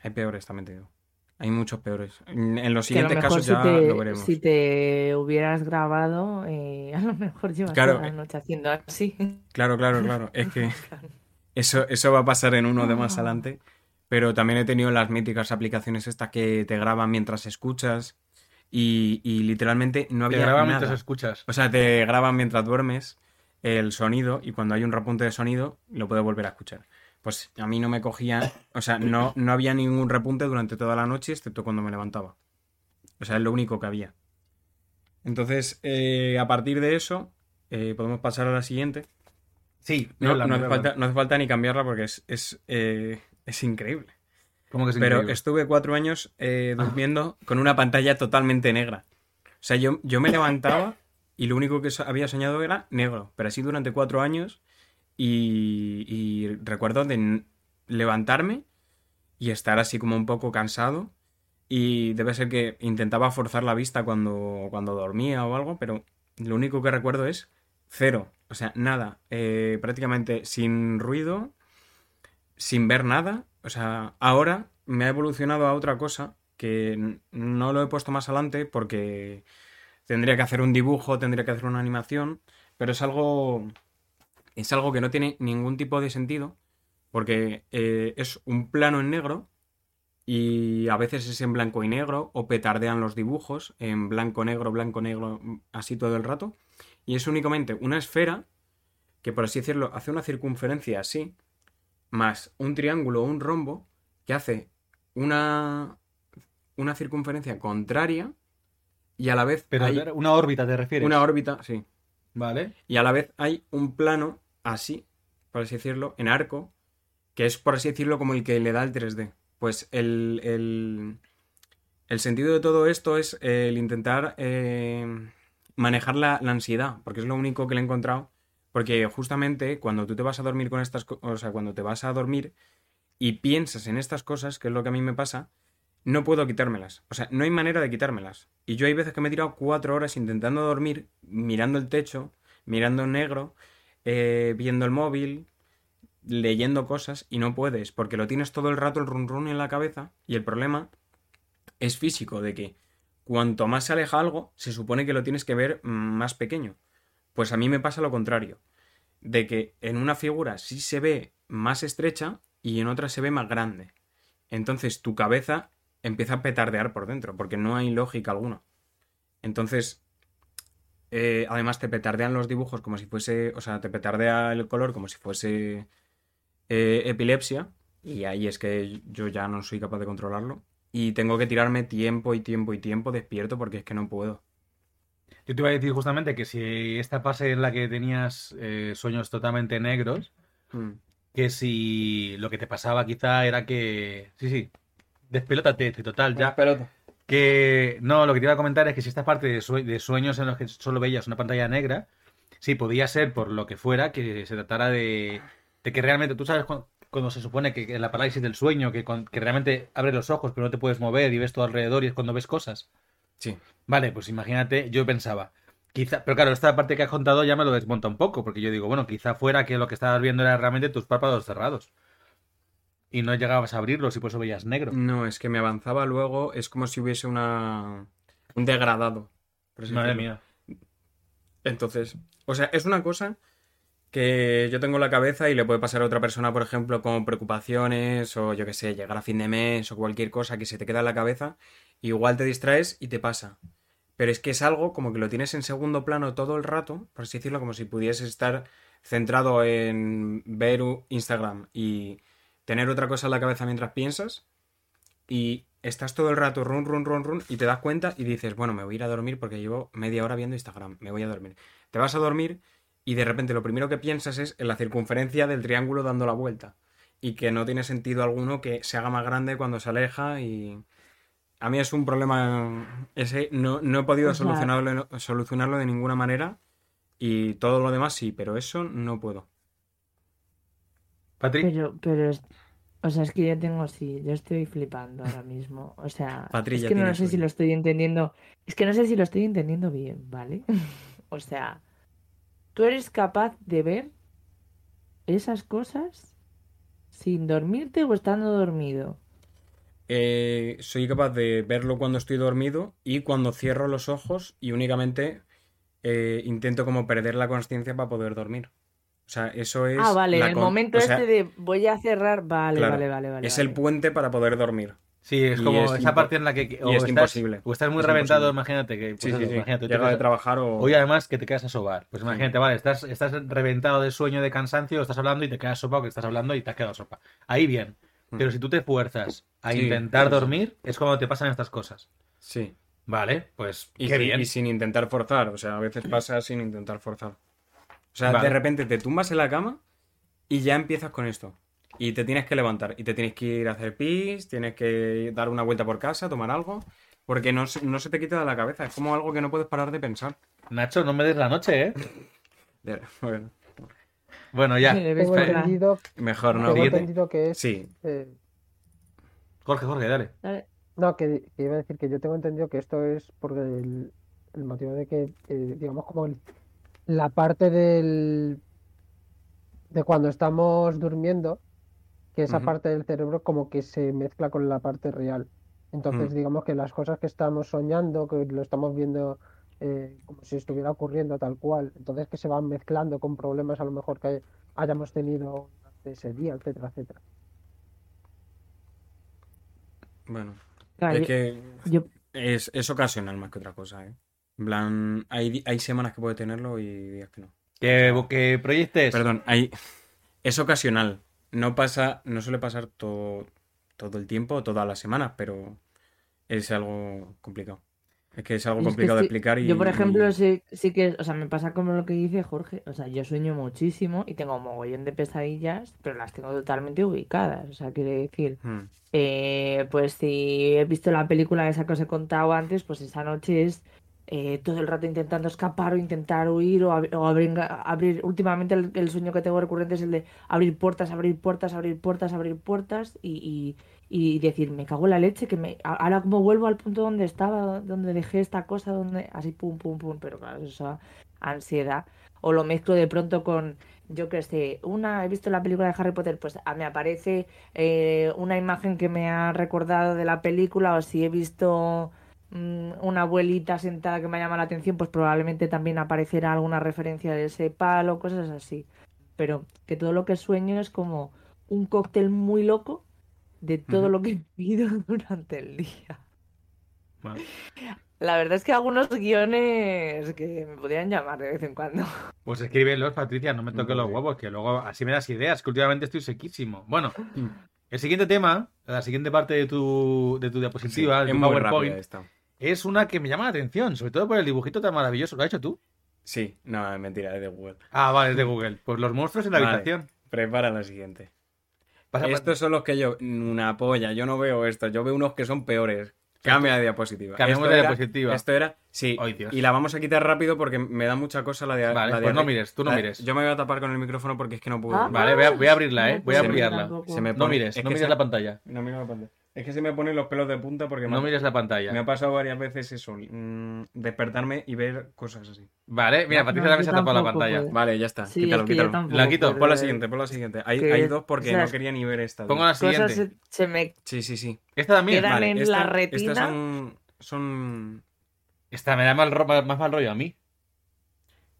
Hay peores, también te digo. Hay muchos peores. En, los siguientes casos si ya te, lo veremos. si te hubieras grabado, eh, a lo mejor llevas Claro, eh. la noche haciendo así. Claro, claro, claro. Es que eso, eso va a pasar en uno de más adelante. Pero también he tenido las míticas aplicaciones estas que te graban mientras escuchas. Y, y literalmente no Te había graba nada. mientras escuchas. O sea, te graban mientras duermes el sonido y cuando hay un repunte de sonido lo puedes volver a escuchar. Pues a mí no me cogía, o sea, no, no había ningún repunte durante toda la noche, excepto cuando me levantaba. O sea, es lo único que había. Entonces, eh, a partir de eso, eh, podemos pasar a la siguiente. Sí, No, hace falta, no hace falta ni cambiarla porque es, es, eh, es increíble. ¿Cómo que es Pero increíble? estuve cuatro años eh, durmiendo con una pantalla totalmente negra. O sea, yo, yo me levantaba y lo único que había soñado era negro. Pero así durante cuatro años. Y, y recuerdo de levantarme y estar así como un poco cansado. Y debe ser que intentaba forzar la vista cuando, cuando dormía o algo, pero lo único que recuerdo es cero. O sea, nada. Eh, prácticamente sin ruido, sin ver nada. O sea, ahora me ha evolucionado a otra cosa que no lo he puesto más adelante porque tendría que hacer un dibujo, tendría que hacer una animación, pero es algo es algo que no tiene ningún tipo de sentido porque eh, es un plano en negro y a veces es en blanco y negro o petardean los dibujos en blanco negro blanco negro así todo el rato y es únicamente una esfera que por así decirlo hace una circunferencia así más un triángulo o un rombo que hace una, una circunferencia contraria y a la vez Pero hay una órbita te refieres. una órbita, sí, Vale. y a la vez hay un plano así, por así decirlo, en arco, que es por así decirlo como el que le da el 3D. Pues el, el, el sentido de todo esto es eh, el intentar eh, manejar la, ansiedad, porque es lo único que le he encontrado. Porque justamente cuando tú te vas a dormir con estas o sea, cuando te vas a dormir y piensas en estas cosas, que es lo que a mí me pasa, no puedo quitármelas. O sea, no hay manera de quitármelas. Y yo hay veces que me he tirado cuatro horas intentando dormir, mirando el techo, mirando negro, eh, viendo el móvil, leyendo cosas y no puedes, porque lo tienes todo el rato el run run en la cabeza y el problema es físico, de que cuanto más se aleja algo, se supone que lo tienes que ver más pequeño. Pues a mí me pasa lo contrario, de que en una figura sí se ve más estrecha y en otra se ve más grande. Entonces tu cabeza empieza a petardear por dentro, porque no hay lógica alguna. Entonces, eh, además te petardean los dibujos como si fuese, o sea, te petardea el color como si fuese eh, epilepsia, y ahí es que yo ya no soy capaz de controlarlo. Y tengo que tirarme tiempo y tiempo y tiempo despierto porque es que no puedo. Yo te iba a decir justamente que si esta fase en la que tenías eh, sueños totalmente negros, Mm. que si lo que te pasaba quizá era que... Sí, sí, despelótate, total, ya. pelota. Que no, lo que te iba a comentar es que si esta parte de, sue- de sueños en los que solo veías una pantalla negra, sí, podía ser por lo que fuera que se tratara de, de que realmente, tú sabes cu- cuando se supone que en la parálisis del sueño, que, que realmente abres los ojos pero no te puedes mover y ves todo alrededor y es cuando ves cosas. Sí. Vale, pues imagínate, yo pensaba, quizá, pero claro, esta parte que has contado ya me lo desmonta un poco, porque yo digo, bueno, quizá fuera que lo que estabas viendo era realmente tus párpados cerrados. Y no llegabas a abrirlos y por eso veías negro. No, es que me avanzaba luego, es como si hubiese una... un degradado. por Madre mía. Entonces, o sea, es una cosa que yo tengo en la cabeza y le puede pasar a otra persona, por ejemplo, con preocupaciones o yo qué sé, llegar a fin de mes o cualquier cosa que se te queda en la cabeza, igual te distraes y te pasa. Pero es que es algo como que lo tienes en segundo plano todo el rato, por así decirlo, como si pudieses estar centrado en ver Instagram y tener otra cosa en la cabeza mientras piensas y estás todo el rato run, run, run, run y te das cuenta y dices, bueno, me voy a ir a dormir porque llevo media hora viendo Instagram, me voy a dormir. Te vas a dormir y de repente lo primero que piensas es en la circunferencia del triángulo dando la vuelta y que no tiene sentido alguno que se haga más grande cuando se aleja y a mí es un problema ese, no, no he podido solucionarlo, solucionarlo de ninguna manera y todo lo demás sí, pero eso no puedo. Patrick, Pero, pero es- O sea, es que yo tengo, sí, yo estoy flipando ahora mismo. O sea, es ya que no tiene sé si lo estoy entendiendo. Es que no sé si lo estoy entendiendo bien, ¿vale? O sea, tú eres capaz de ver esas cosas sin dormirte o estando dormido. Eh, soy capaz de verlo cuando estoy dormido y cuando cierro los ojos y únicamente eh, intento como perder la conciencia para poder dormir. O sea, eso es Ah, vale, la en el con- momento o sea, este de voy a cerrar, vale, claro, vale, vale, vale. es el puente para poder dormir. Sí, es como es esa parte en la que. O y es estás, imposible. O estás muy Es reventado, imposible. imagínate que. pues Sí, eso, sí, sí. imagínate, tú Llega te de trabajar o... Hoy además que te quedas a sobar. Pues imagínate, vale, estás, estás reventado de sueño, de cansancio, estás hablando y te quedas sopa o que estás hablando y te has quedado sopa. Ahí bien. Mm. Pero si tú te fuerzas a Sí, intentar dormir, es cuando te pasan estas cosas. Sí. Vale, pues Y, qué sin- bien. y sin intentar forzar, o sea, a veces pasa sin intentar forzar. O sea, Vale. de repente te tumbas en la cama y ya empiezas con esto. Y te tienes que levantar y te tienes que ir a hacer pis, tienes que dar una vuelta por casa, tomar algo, porque no, se- no se te quita de la cabeza, es como algo que no puedes parar de pensar. Nacho, no me des la noche, ¿eh? De- bueno, Bueno, ya. Tengo entendido, mejor no. tengo entendido que es. Sí, eh, Jorge, Jorge, dale. Dale. no, que, que iba a decir que yo tengo entendido que esto es porque el, el motivo de que, eh, digamos, como el- la parte del. de cuando estamos durmiendo, que esa parte del cerebro como que se mezcla con la parte real. Entonces, Mm. digamos que las cosas que estamos soñando, que lo estamos viendo eh, como si estuviera ocurriendo tal cual, entonces que se van mezclando con problemas a lo mejor que hayamos tenido durante ese día, etcétera, etcétera. bueno. Claro, Es yo- que yo- es, es ocasional más que otra cosa, ¿eh? En plan, hay, hay semanas que puede tenerlo y días que no. Que, que proyectes. Perdón, hay... es ocasional. No pasa, no suele pasar todo, todo el tiempo, todas las semanas, pero es algo complicado. Es que es algo es complicado de explicar y... Yo, por ejemplo, y- sí, sí que, o sea, me pasa como lo que dice Jorge, o sea, yo sueño muchísimo y tengo un mogollón de pesadillas, pero las tengo totalmente ubicadas, o sea, quiere decir, Hmm, eh, pues si he visto la película esa que os he contado antes, pues esa noche es eh, todo el rato intentando escapar o intentar huir o, ab- o abrir, abrir, últimamente el, sueño que tengo recurrente es el de abrir puertas, abrir puertas, abrir puertas, abrir puertas y, y, y decir, me cago en la leche, que me, ahora como vuelvo al punto donde estaba, donde dejé esta cosa, donde así pum, pum, pum, pero claro, esa ansiedad. O lo mezclo de pronto con, yo qué sé, una, he visto la película de Harry Potter, pues ah, me aparece eh, una imagen que me ha recordado de la película, o si he visto una abuelita sentada que me llama la atención, pues probablemente también aparecerá alguna referencia de ese palo, cosas así. Pero que todo lo que sueño es como un cóctel muy loco de todo lo que he vivido durante el día. Vale. La verdad es que algunos guiones que me podrían llamar de vez en cuando. Pues escríbelos, Patricia, no me toques los huevos, que luego así me das ideas, que últimamente estoy sequísimo. Bueno, Mm. el siguiente tema, la siguiente parte de tu, de tu diapositiva, de es muy PowerPoint, rápida esta. Es una que me llama la atención, sobre todo por el dibujito tan maravilloso. ¿Lo has hecho tú? Sí, no, es mentira, es de Google. Ah, vale, es de Google. Pues los monstruos en la Vale. habitación. Prepara la siguiente. Pasa- Estos son los que yo... Una polla, yo no veo estos, yo veo unos que son peores. Cambia de diapositiva. Cambiamos Esto de diapositiva. Esto era... Sí, y la vamos a quitar rápido porque me da mucha cosa la de... Vale, la pues no mires, tú no la- mires. Yo me voy a tapar con el micrófono porque es que no puedo. Ah, Vale, voy a, voy a abrirla, ¿eh? Voy a. Se me No mires, es no mires la pantalla. No miro la pantalla. Es que se me ponen los pelos de punta porque me, No ha- mires la me ha pantalla. pasado varias veces eso. mm, despertarme y ver cosas así. Vale, mira, No, Patricia no, también se ha tapado la pantalla. Vale, ya está. Sí, quítalo, es que yo quítalo. La quito. puedo, Pon la siguiente, pon la siguiente. Hay, que- hay dos porque o sea, no quería ni ver esta. Pongo la siguiente. se, se me Sí, sí, sí. Esta también. Quedan Vale. en esta- la retina. Estas son, son... Esta me da mal, ro- más mal rollo a mí.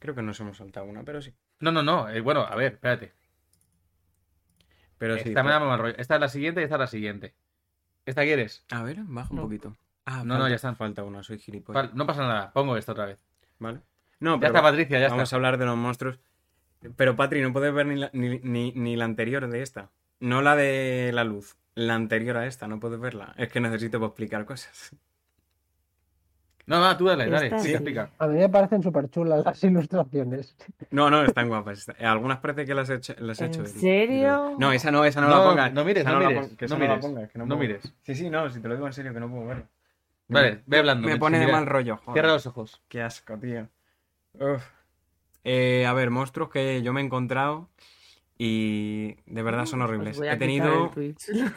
Creo que nos hemos saltado una, pero sí. No, no, no. eh, bueno, a ver, espérate. Pero sí. Esta me da mal rollo. Esta es la siguiente y esta es la siguiente. ¿Esta quieres? A ver, baja un No. poquito. Ah, No, no, falta- ya están. Falta una, soy gilipollas. No pasa nada. Pongo esta otra vez. Vale. No, Ya pero está, Patricia, ya vamos está. a hablar de los monstruos. Pero, Patri, no puedes ver ni la, ni, ni- ni la anterior de esta. No la de la luz. La anterior a esta, no puedes verla. Es que necesito explicar cosas. No, no, tú dale, dale. Sí. explica. A mí me parecen súper chulas las ilustraciones. No, no, están guapas. Algunas parece que las he hecho. Las he ¿En hecho serio? No, esa no, esa no, No, la pongas. no mires, no mires, no la mires, pongas, que no, no puedo. mires. Sí, sí, no, si te lo digo en serio, que no puedo verlo. Vale, ve hablando. Me pone de mal rollo, joder. Cierra los ojos. Qué asco, tío. Uf. Eh, a ver, monstruos que yo me he encontrado Y de verdad son horribles. voy a He tenido... el Twitch.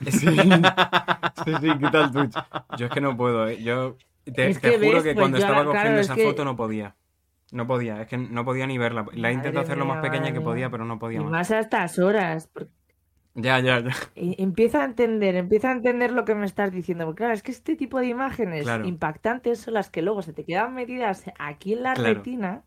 Sí, sí, sí, quita el Twitch. Yo es que no puedo, ¿eh? Yo te, Es te que juro ves, que pues cuando estaba claro, cogiendo es esa que- foto no podía. No podía, es que no podía ni verla. La intenté Madre hacer lo más pequeña madre que podía, pero no podía Y más. más a estas horas. porque Ya, ya, ya. e- Empieza a entender, empieza a entender lo que me estás diciendo. Porque claro, es que este tipo de imágenes Claro. impactantes son las que luego se te quedan metidas aquí en la Claro. retina.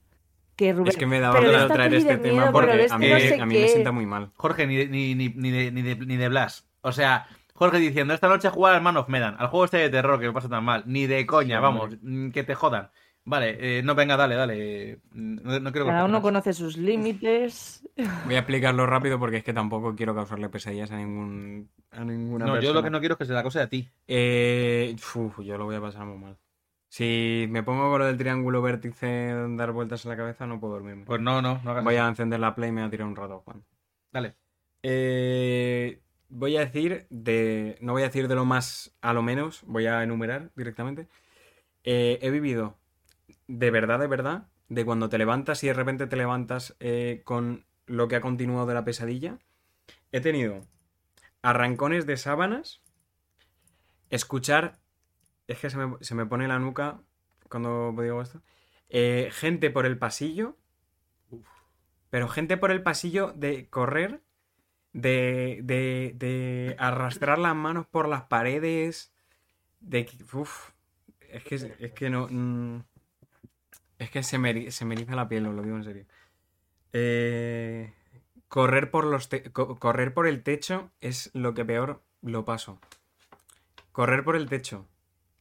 Que Rubén, Es que me daba pero de miedo esta traer este tema miedo, porque a mí, no sé a mí me sienta muy mal. Jorge, ni de, ni, ni, ni de, ni, de, ni de Blas. O sea, Jorge diciendo, esta noche a jugar al Man of Medan, al juego este de terror que me pasa tan mal. Ni de coña, Sí, vamos, hombre. mm, que te jodan. Vale, eh, no, venga, dale, dale. Mm, No, no quiero Cada uno conoce sus límites. Voy a explicarlo rápido porque es que tampoco quiero causarle pesadillas a ningún a ninguna No, yo lo que no quiero es que se la cosa a ti. Eh, uf, yo lo voy a pasar muy mal. Si me pongo con lo del triángulo vértice dar vueltas en la cabeza, no puedo dormirme. Pues no, no, no hagas Voy eso. a encender la play y me voy a tirar un rato, Juan. Dale. Eh, voy a decir de. No voy a decir de lo más a lo menos, voy a enumerar directamente. Eh, he vivido de verdad, de verdad, de cuando te levantas y de repente te levantas eh, con lo que ha continuado de la pesadilla. He tenido arrancones de sábanas, escuchar. Es que se me, se me pone la nuca cuando digo esto. Eh, gente por el pasillo. Pero gente por el pasillo de correr, de, de, de arrastrar las manos por las paredes, de... que- Uf, es que, es que no... mm, es que se me, se me eriza la piel, os lo digo en serio. Eh, correr, por los te- co- correr por el techo es lo que peor lo paso. Correr por el techo.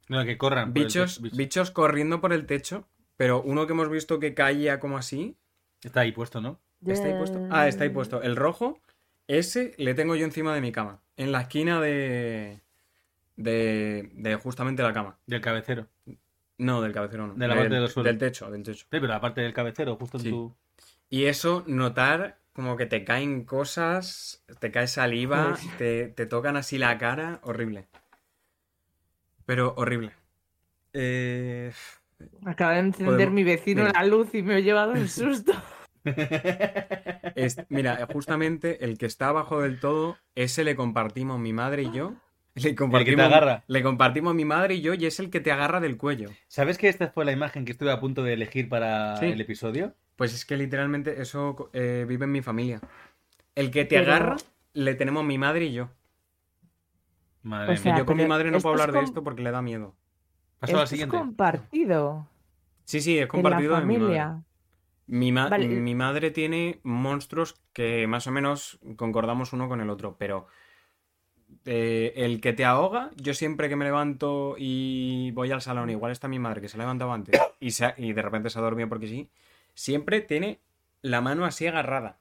No, que corran. por el Bichos, techo, bichos. bichos corriendo por el techo, pero uno que hemos visto que caía como así, Está ahí puesto, ¿no? ¿Está ahí puesto? Ah, está ahí puesto. El rojo, ese le tengo yo encima de mi cama. En la esquina de. de. de justamente la cama. Del cabecero. No, del cabecero no. De la del, parte del suelo. del techo, del techo. Sí, pero la parte del cabecero, justo en Sí. tu. Y eso, notar como que te caen cosas, te cae saliva, te, te tocan así la cara, horrible. Pero horrible. Eh, Acaba de encender Podemos- mi vecino Mira. la luz y me he llevado un susto. es- mira, justamente el que está abajo del todo, ese le compartimos mi madre y yo. Le compartimos, agarra. Le compartimos mi madre y yo y es el que te agarra del cuello. ¿Sabes que esta fue la imagen que estuve a punto de elegir para Sí. el episodio? Pues es que literalmente eso eh, vive en mi familia. El que te Pero- agarra, le tenemos mi madre y yo. Madre O sea, mía. yo con mi madre no puedo es hablar de esto porque le da miedo. Paso a la Esto es siguiente. compartido. Sí, sí, es En compartido la de mi madre. Mi, ma- Vale. mi madre tiene monstruos que más o menos concordamos uno con el otro, pero eh, el que te ahoga, yo siempre que me levanto y voy al salón, igual está mi madre que se ha levantado antes y, se ha- y de repente se ha dormido porque sí, siempre tiene la mano así agarrada.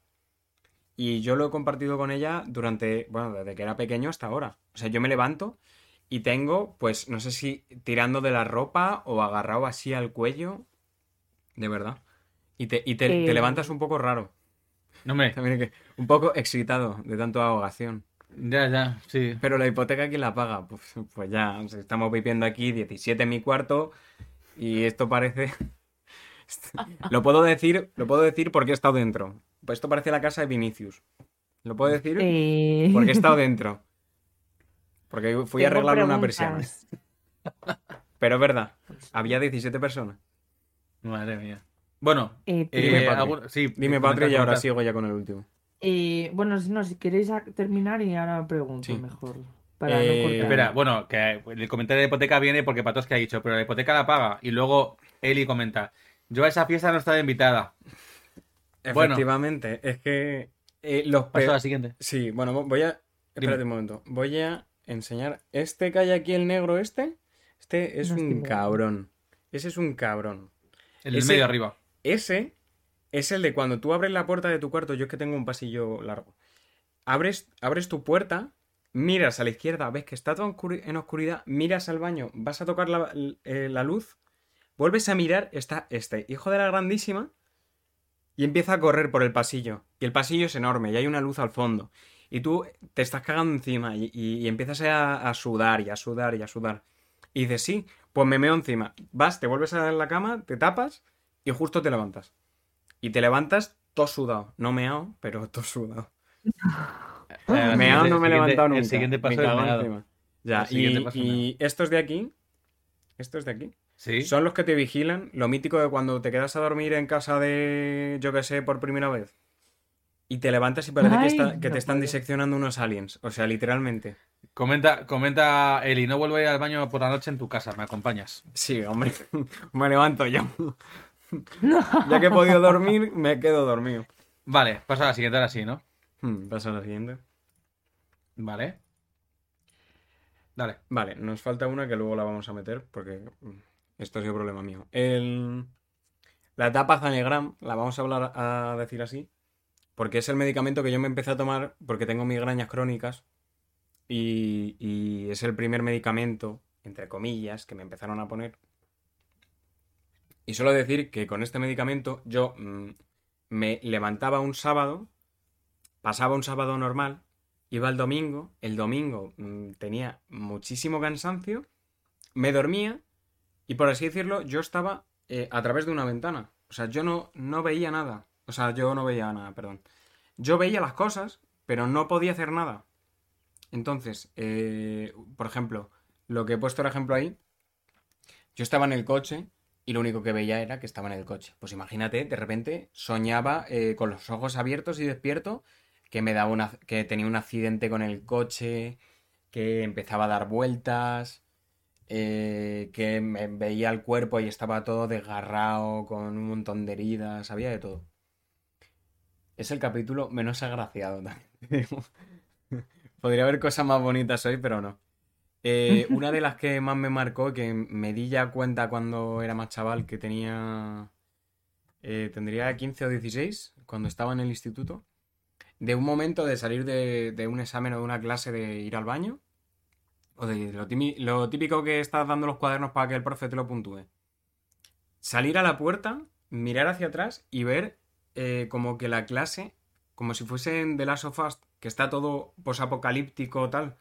Y yo lo he compartido con ella durante, bueno, desde que era pequeño hasta ahora. O sea, yo me levanto y tengo, pues, no sé si tirando de la ropa o agarrado así al cuello. De verdad. Y te, y te, te Eh, levantas un poco raro. No, hombre, También que- un poco excitado de tanto ahogación. ya, ya, sí. Pero la hipoteca, ¿quién la paga? Pues, pues ya, estamos viviendo aquí 17 en mi cuarto y esto parece... lo puedo decir, lo puedo decir porque he estado dentro. Pues esto parece la casa de Vinicius. Lo puedo decir Eh, porque he estado dentro. Porque fui a tengo arreglarle una persiana. Pero es verdad, había 17 personas. Madre mía. Bueno, Eh, eh, Dime, Patri. algún- sí, Dime, comentar, Patri, y ahora sigo ya con el último. eh, bueno, si no, si queréis terminar y ahora pregunto Sí. mejor. Para Eh, no cortar. Espera, bueno, que el comentario de la hipoteca viene porque Patos que ha dicho, pero la hipoteca la paga. Y luego Eli comenta, yo a esa fiesta no estaba invitada. Bueno. Efectivamente, es que eh, los Paso a la siguiente. Sí, bueno, vo- voy a. Espérate un momento. Voy a enseñar. Este que hay aquí, el negro, este. Este es No un cabrón. Ese es un cabrón. El del Ese- medio arriba. Ese es el de cuando tú abres la puerta de tu cuarto. Yo es que tengo un pasillo largo. Abres, abres tu puerta, miras a la izquierda, ves que está todo en oscuridad, miras al baño, vas a tocar la, eh, la luz, vuelves a mirar, está este hijo de la grandísima y empieza a correr por el pasillo. Y el pasillo es enorme y hay una luz al fondo. Y tú te estás cagando encima y, empiezas a, a sudar y a sudar y a sudar. Y dices, sí, pues me meo encima. Vas, te vuelves a la cama, te tapas y justo te levantas. Y te levantas todo sudado. No meado, pero todo sudado. Eh, el meado siguiente- no me he levantado nunca. El siguiente paso es. Ya, y, paso y estos de aquí, estos de aquí, Sí. son los que te vigilan. Lo mítico de cuando te quedas a dormir en casa de, yo que sé, por primera vez. Y te levantas y parece que, Ay, está- que no te están diseccionando unos aliens. O sea, literalmente. Comenta, comenta Eli, no vuelvo a ir al baño por la noche en tu casa, me acompañas. Sí, hombre. me levanto yo. ya que he podido dormir, me quedo dormido. Vale, pasa a la siguiente ahora sí, ¿no? Hmm, Pasa a la siguiente. Vale. Dale. Vale, nos falta una que luego la vamos a meter porque mm, esto ha sido problema mío. El... La etapa Zanegram, la vamos a hablar a decir así, porque es el medicamento que yo me empecé a tomar porque tengo migrañas crónicas y, y es el primer medicamento, entre comillas, que me empezaron a poner. Y solo decir que con este medicamento yo mm, me levantaba un sábado, pasaba un sábado normal, iba el domingo, el domingo mm, tenía muchísimo cansancio, me dormía y por así decirlo yo estaba eh, a través de una ventana. O sea, yo no, no veía nada. O sea, yo no veía nada, perdón. Yo veía las cosas, pero no podía hacer nada. Entonces, eh, por ejemplo, lo que he puesto el ejemplo ahí, yo estaba en el coche y lo único que veía era que estaba en el coche. Pues imagínate, de repente soñaba eh, con los ojos abiertos y despierto que me daba una, que tenía un accidente con el coche, que empezaba a dar vueltas, eh, que me veía el cuerpo y estaba todo desgarrado, con un montón de heridas, había de todo. Es el capítulo menos agraciado también. Podría haber cosas más bonitas hoy, pero no. Eh, una de las que más me marcó, que me di ya cuenta cuando era más chaval, que tenía... eh, tendría 15 o 16, cuando estaba en el instituto, de un momento de salir de, de un examen o de una clase de ir al baño, o de lo, timi- lo típico que estás dando los cuadernos para que el profe te lo puntúe. Salir a la puerta, mirar hacia atrás y ver eh, como que la clase, como si fuese en The Last of Us, que está todo posapocalíptico tal,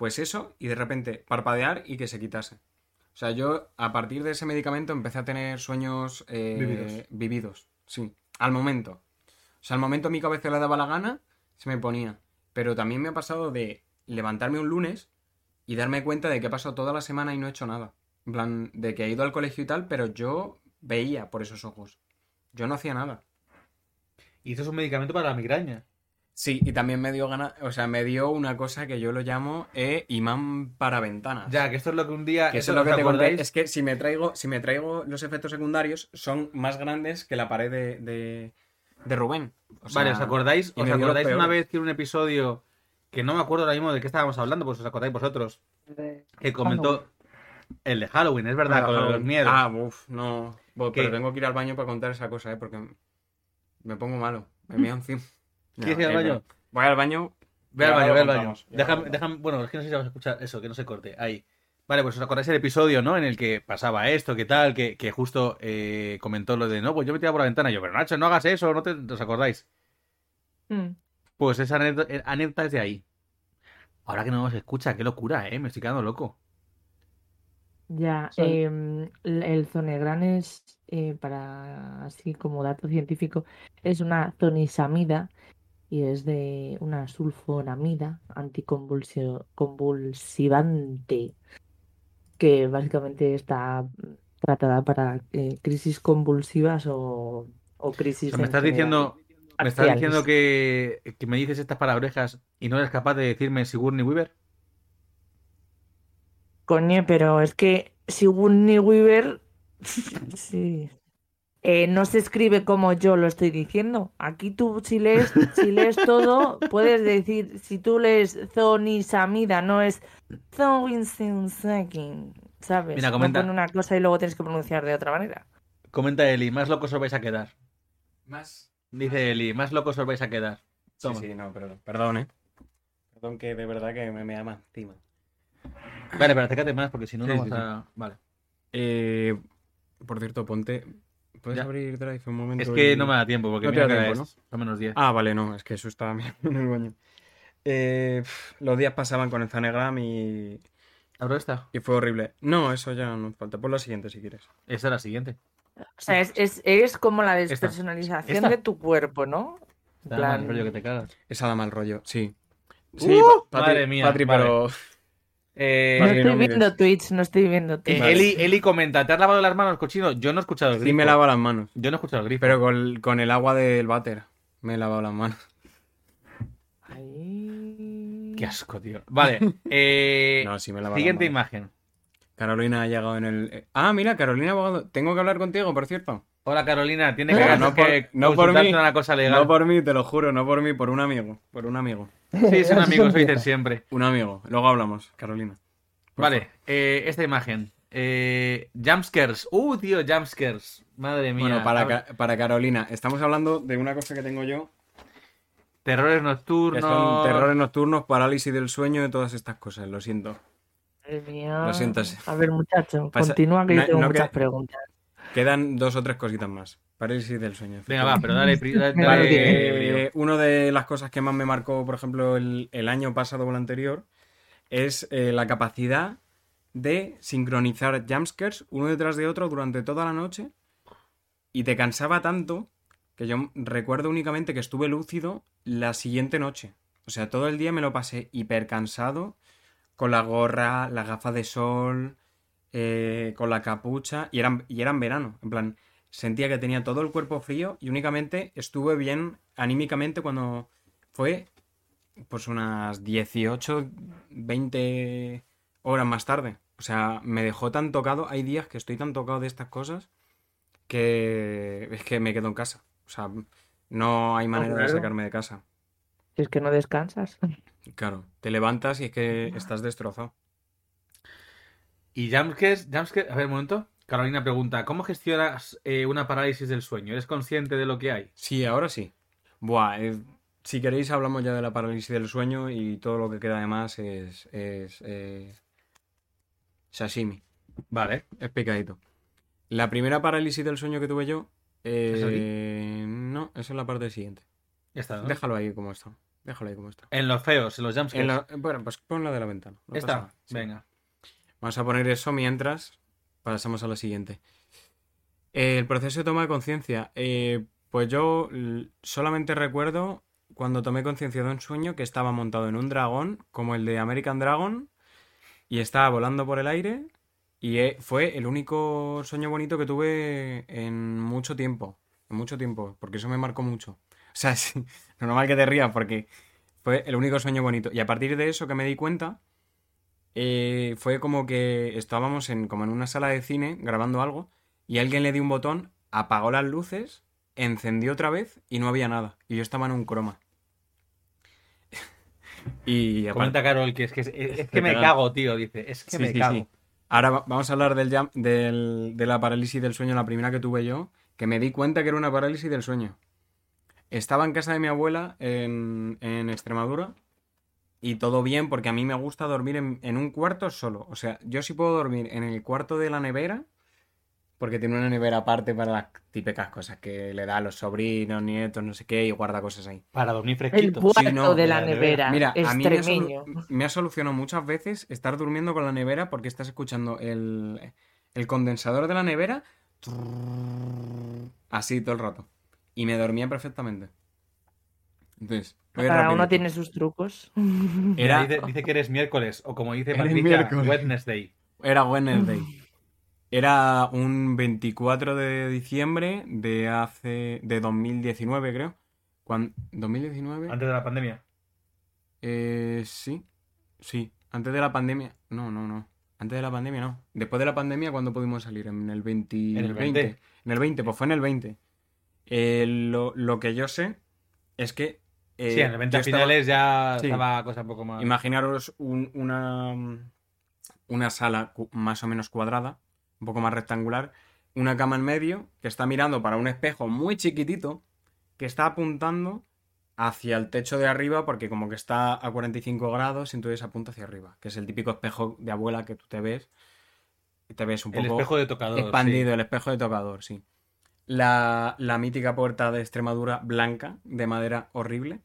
pues eso, y de repente parpadear y que se quitase. O sea, yo a partir de ese medicamento empecé a tener sueños eh, Vividos. vividos, sí, al momento. O sea, al momento mi cabeza le daba la gana, se me ponía. Pero también me ha pasado de levantarme un lunes y darme cuenta de que he pasado toda la semana y no he hecho nada. En plan, de que he ido al colegio y tal, pero yo veía por esos ojos. Yo no hacía nada. Y esto es un medicamento para la migraña. Sí, y también me dio gana, o sea, me dio una cosa que yo lo llamo eh, imán para ventanas. Ya, que esto es lo que un día. Que eso esto es lo que ¿os te conté. Es que si me traigo, si me traigo los efectos secundarios, son más grandes que la pared de, de, de Rubén. O sea, vale, ¿os acordáis? ¿Os acordáis una vez que en un episodio que no me acuerdo ahora mismo de qué estábamos hablando, pues os acordáis vosotros, que comentó el de Halloween, es verdad, Ah, con los miedos. Ah, uff, no. Pero tengo que ir al baño para contar esa cosa, ¿eh? Porque me pongo malo. Me meo encima. ¿Quieres ir al baño? Voy al baño. Ve al baño, ve al baño. Déjame, bueno, es que no sé si vamos a escuchar eso, que no se corte. Ahí. Vale, pues os acordáis el episodio, ¿no? En el que pasaba esto, que tal, que, que justo eh, comentó lo de, no, pues yo me tiraba por la ventana. Y yo, pero Nacho, no hagas eso, no te, ¿os acordáis? Mm. Pues esa anécdota, eh, anécdota es de ahí. Ahora que no nos escucha, qué locura, ¿eh? Me estoy quedando loco. Ya, em, el el Zonegran es, eh, para así como dato científico, es una zonisamida y es de una sulfonamida anticonvulsio- convulsivante que básicamente está tratada para eh, crisis convulsivas o, o crisis O sea, me estás diciendo, me estás diciendo que, que me dices estas palabrejas y no eres capaz de decirme Sigourney Weaver. Coño, pero es que Sigourney Weaver sí. Eh, no se escribe como yo lo estoy diciendo. Aquí tú si lees, si lees todo, puedes decir, si tú lees Zonisamida, no es Zoinsinsakin, ¿sabes? Mira, No comenta- pone una cosa y luego tienes que pronunciar de otra manera. Comenta Eli, más locos os vais a quedar. Más. Dice Eli, más locos os vais a quedar. Sí, Toma. sí, no, perdón. Perdón, eh. Perdón que de verdad que me, me más encima. Vale, pero acércate más porque si no, Sí, no sí, vas a... Vale. Eh, por cierto, ponte. ¿Puedes Ya. abrir Drive un momento? Es que y- no me da tiempo porque No te da tiempo, es. Son menos 10. Ah, vale, no, es que eso estaba en el baño. Eh, los días pasaban con el Zanegram y, ¿Abro esta? y fue horrible. No, eso ya no falta. Por la siguiente si quieres. Esta es la siguiente. O sea, es, es, es como la despersonalización Esta. de tu cuerpo, ¿no? En Da plan, mal rollo que te cagas. Esa da mal rollo, sí. Uh, Sí, Patri, madre mía, Patri, vale. pero... Eh, No estoy no viendo. Twitch, no estoy viendo eh, Twitch. Vale. Eli, Eli comenta, ¿te has lavado las manos, cochino? Yo no he escuchado el grifo. Sí me lavo las manos. Yo no he escuchado el grifo. Pero con, con el agua del váter me he lavado las manos. Ay. Qué asco, tío. Vale. eh, No, sí me he lavado siguiente las manos. imagen. Carolina ha llegado en el... eh, Ah, mira, Carolina Abogado. Tengo que hablar contigo, por cierto. Hola, Carolina. Tiene que, No, que no por- no por consultarte mí. una cosa legal. No por mí, te lo juro, no por mí, por un amigo. Por un amigo. Sí, es un amigo, se eso dicen siempre. Un amigo. Luego hablamos, Carolina. Vale, eh, esta imagen. Eh, jumpscares. Uh, tío, jumpscares. Madre mía. Bueno, para, para Carolina, estamos hablando de una cosa que tengo yo, Terrores nocturnos. son terrores nocturnos, parálisis del sueño y todas estas cosas, lo siento. Madre mía. Lo siento. A ver, muchacho, Pasa- continúa que no- yo tengo no muchas que- preguntas. Quedan dos o tres cositas más. Parálisis del sueño. Venga, va, pero dale. dale- dale brío. eh, una de las cosas que más me marcó, por ejemplo, el, el año pasado o el anterior, es eh, la capacidad de sincronizar jumpscares uno detrás de otro durante toda la noche y te cansaba tanto que yo recuerdo únicamente que estuve lúcido la siguiente noche. O sea, todo el día me lo pasé hiper cansado, con la gorra, las gafas de sol, eh, con la capucha, y eran, y era en verano. En plan, sentía que tenía todo el cuerpo frío y únicamente estuve bien anímicamente cuando fue pues unas 18, 20 horas más tarde. O sea, me dejó tan tocado. Hay días que estoy tan tocado de estas cosas que es que me quedo en casa. O sea, no hay manera de claro. sacarme de casa. Si es que no descansas. Claro, te levantas y es que estás destrozado. Y jumpscares, jumpscares. A ver, un momento. Carolina pregunta: ¿Cómo gestionas eh, una parálisis del sueño? ¿Eres consciente de lo que hay? Sí, ahora sí. Buah, eh, si queréis hablamos ya de la parálisis del sueño y todo lo que queda además es, es eh, sashimi. Vale. Es picadito. La primera parálisis del sueño que tuve yo. No, eso es la parte siguiente. Ya está, ¿no? Déjalo ahí como está. Déjalo ahí como está. En los feos, en los jumpscares. La- bueno, pues ponla de la ventana. no pasa Esta. nada. Sí. Venga. Vamos a poner eso mientras pasamos a la siguiente. El proceso de toma de conciencia. Eh, pues yo solamente recuerdo cuando tomé conciencia de un sueño que estaba montado en un dragón, como el de American Dragon, y estaba volando por el aire. Y eh, fue el único sueño bonito que tuve en mucho tiempo. En mucho tiempo, porque eso me marcó mucho. O sea, sí, normal que te rías, porque fue el único sueño bonito. Y a partir de eso que me di cuenta, eh, fue como que estábamos en, como en una sala de cine grabando algo y alguien le dio un botón, apagó las luces, encendió otra vez y no había nada. Y yo estaba en un croma. y aparte- Comenta Carol que es que, es, es que me cago, tío. Dice: Es que Sí, me sí, cago. sí. Ahora va- vamos a hablar del, jam- del- de la parálisis del sueño, la primera que tuve yo, que me di cuenta que era una parálisis del sueño. Estaba en casa de mi abuela en, en Extremadura y todo bien porque a mí me gusta dormir en, en un cuarto solo. O sea, yo sí puedo dormir en el cuarto de la nevera porque tiene una nevera aparte para las típicas cosas que le da a los sobrinos, nietos, no sé qué, y guarda cosas ahí. Para dormir El fresquito. cuarto Sí, no, de la la nevera. Mira, a mí me ha, me ha solucionado muchas veces estar durmiendo con la nevera porque estás escuchando el, el condensador de la nevera así todo el rato. Y me dormía perfectamente. Entonces, Cada rapidito. uno tiene sus trucos. Era, Dice, dice que eres miércoles, o como dice Patricia. Wednesday. era Wednesday. Era un 24 de diciembre de hace... de 2019, creo. Cuan- ¿2019? Antes de la pandemia. Eh, sí, sí. Antes de la pandemia. No, no, no. Antes de la pandemia no. Después de la pandemia, ¿cuándo pudimos salir? En el 20. En el 20. En el 20, pues fue en el 20. Eh, lo, lo que yo sé es que. Eh, sí, en el 20 yo a estaba- finales ya Sí. estaba cosa un poco más. Imaginaros un- una, una sala más o menos cuadrada, un poco más rectangular, una cama en medio que está mirando para un espejo muy chiquitito que está apuntando hacia el techo de arriba porque como que está a 45 grados, entonces apunta hacia arriba, que es el típico espejo de abuela que tú te ves y te ves un el poco espejo de tocador. expandido, sí. el espejo de tocador, sí. La, la mítica puerta de Extremadura blanca, de madera horrible.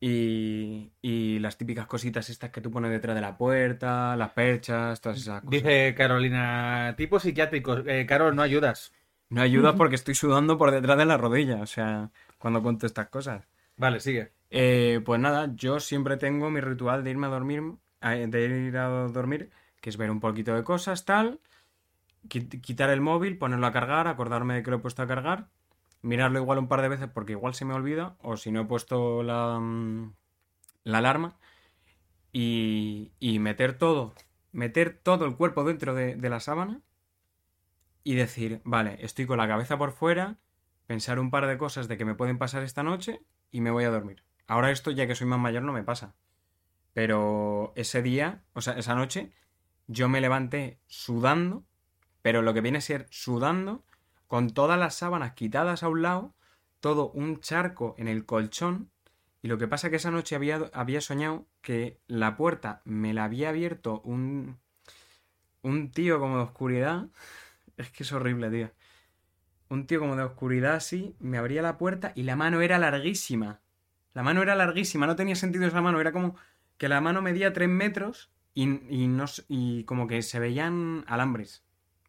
Y, y las típicas cositas estas que tú pones detrás de la puerta, las perchas, todas esas cosas. Dice Carolina, tipo psiquiátricos. Eh, Carol, no ayudas. No ayuda porque estoy sudando por detrás de la rodilla, o sea, cuando cuento estas cosas. Vale, sigue. Eh, pues nada, yo siempre tengo mi ritual de irme a dormir, a- de ir a dormir, que es ver un poquito de cosas, tal, quitar el móvil, ponerlo a cargar, acordarme de que lo he puesto a cargar, mirarlo igual un par de veces porque igual se me olvida, o si no he puesto la, mm, la alarma, y, y meter todo, meter todo el cuerpo dentro de, de la sábana y decir, vale, estoy con la cabeza por fuera, pensar un par de cosas de que me pueden pasar esta noche y me voy a dormir. Ahora esto, ya que soy más mayor, no me pasa. Pero ese día, o sea, esa noche, yo me levanté sudando, pero lo que viene a ser sudando, con todas las sábanas quitadas a un lado, todo un charco en el colchón. Y lo que pasa que esa noche había, había soñado que la puerta me la había abierto un, un tío como de oscuridad. Es que es horrible, tío. Un tío como de oscuridad así, me abría la puerta y la mano era larguísima. La mano era larguísima, no tenía sentido esa mano, era como que la mano medía 3 metros y, y, no, y como que se veían alambres,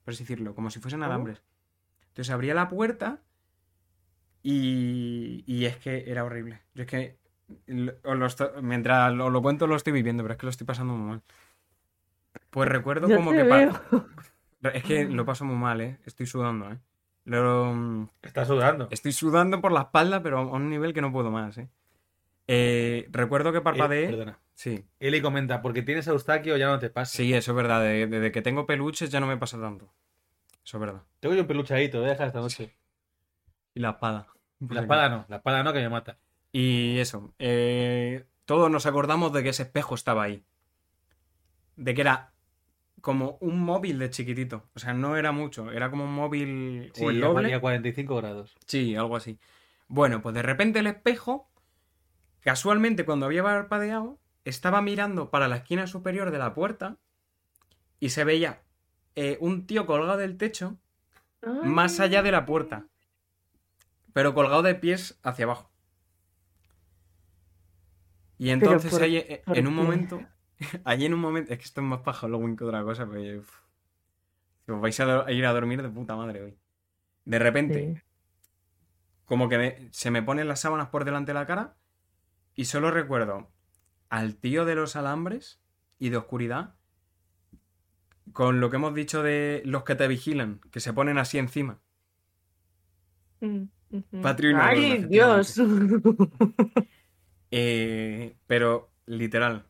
por así decirlo, como si fuesen ¿Cómo? alambres. Entonces abría la puerta y, y es que era horrible. Yo es que lo mientras lo, lo cuento lo estoy viviendo, pero es que lo estoy pasando muy mal. Pues recuerdo Yo como te que... pa-. Es que lo paso muy mal, ¿eh? Estoy sudando, ¿eh? Lo- Estás sudando. Estoy sudando por la espalda, pero a un nivel que no puedo más, ¿eh? Eh, recuerdo que Eh, parpadeé. perdona. Sí, Eli comenta, porque tienes Eustaquio ya no te pasa. sí, eso es verdad. de- Desde que tengo peluches ya no me pasa tanto. Eso es verdad. Tengo yo un peluchadito, voy a dejar esta noche. Y la espada. La espada no, la espada no que me mata. Y eso. eh, todos nos acordamos de que ese espejo estaba ahí. De que era como un móvil de chiquitito. O sea, no era mucho. Era como un móvil Sí, o el a doble. cua- a 45 grados. Sí, algo así. Bueno, pues de repente el espejo, casualmente cuando había parpadeado, estaba mirando para la esquina superior de la puerta y se veía eh, un tío colgado del techo más allá de la puerta, pero colgado de pies hacia abajo. Y entonces por- ahí, eh, por en un qué? momento, allí en un momento, es que esto es más paja Halloween que otra cosa, pero uf, os vais a, ir a dormir de puta madre hoy. De repente, Sí. como que me- se me ponen las sábanas por delante de la cara y solo recuerdo al tío de los alambres y de oscuridad con lo que hemos dicho de los que te vigilan, que se ponen así encima. Mm. Patrio ¡Ay, Dios! Eh, pero literal,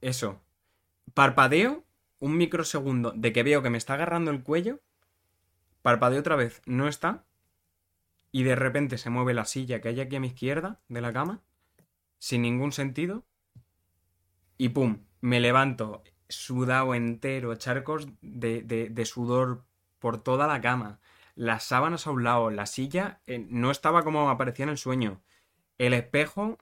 eso, parpadeo un microsegundo de que veo que me está agarrando el cuello, parpadeo otra vez, no está, y de repente se mueve la silla que hay aquí a mi izquierda de la cama, sin ningún sentido, y pum, me levanto sudado entero, charcos de, de- sudor por toda la cama, las sábanas a un lado, la silla eh, no estaba como aparecía en el sueño, el espejo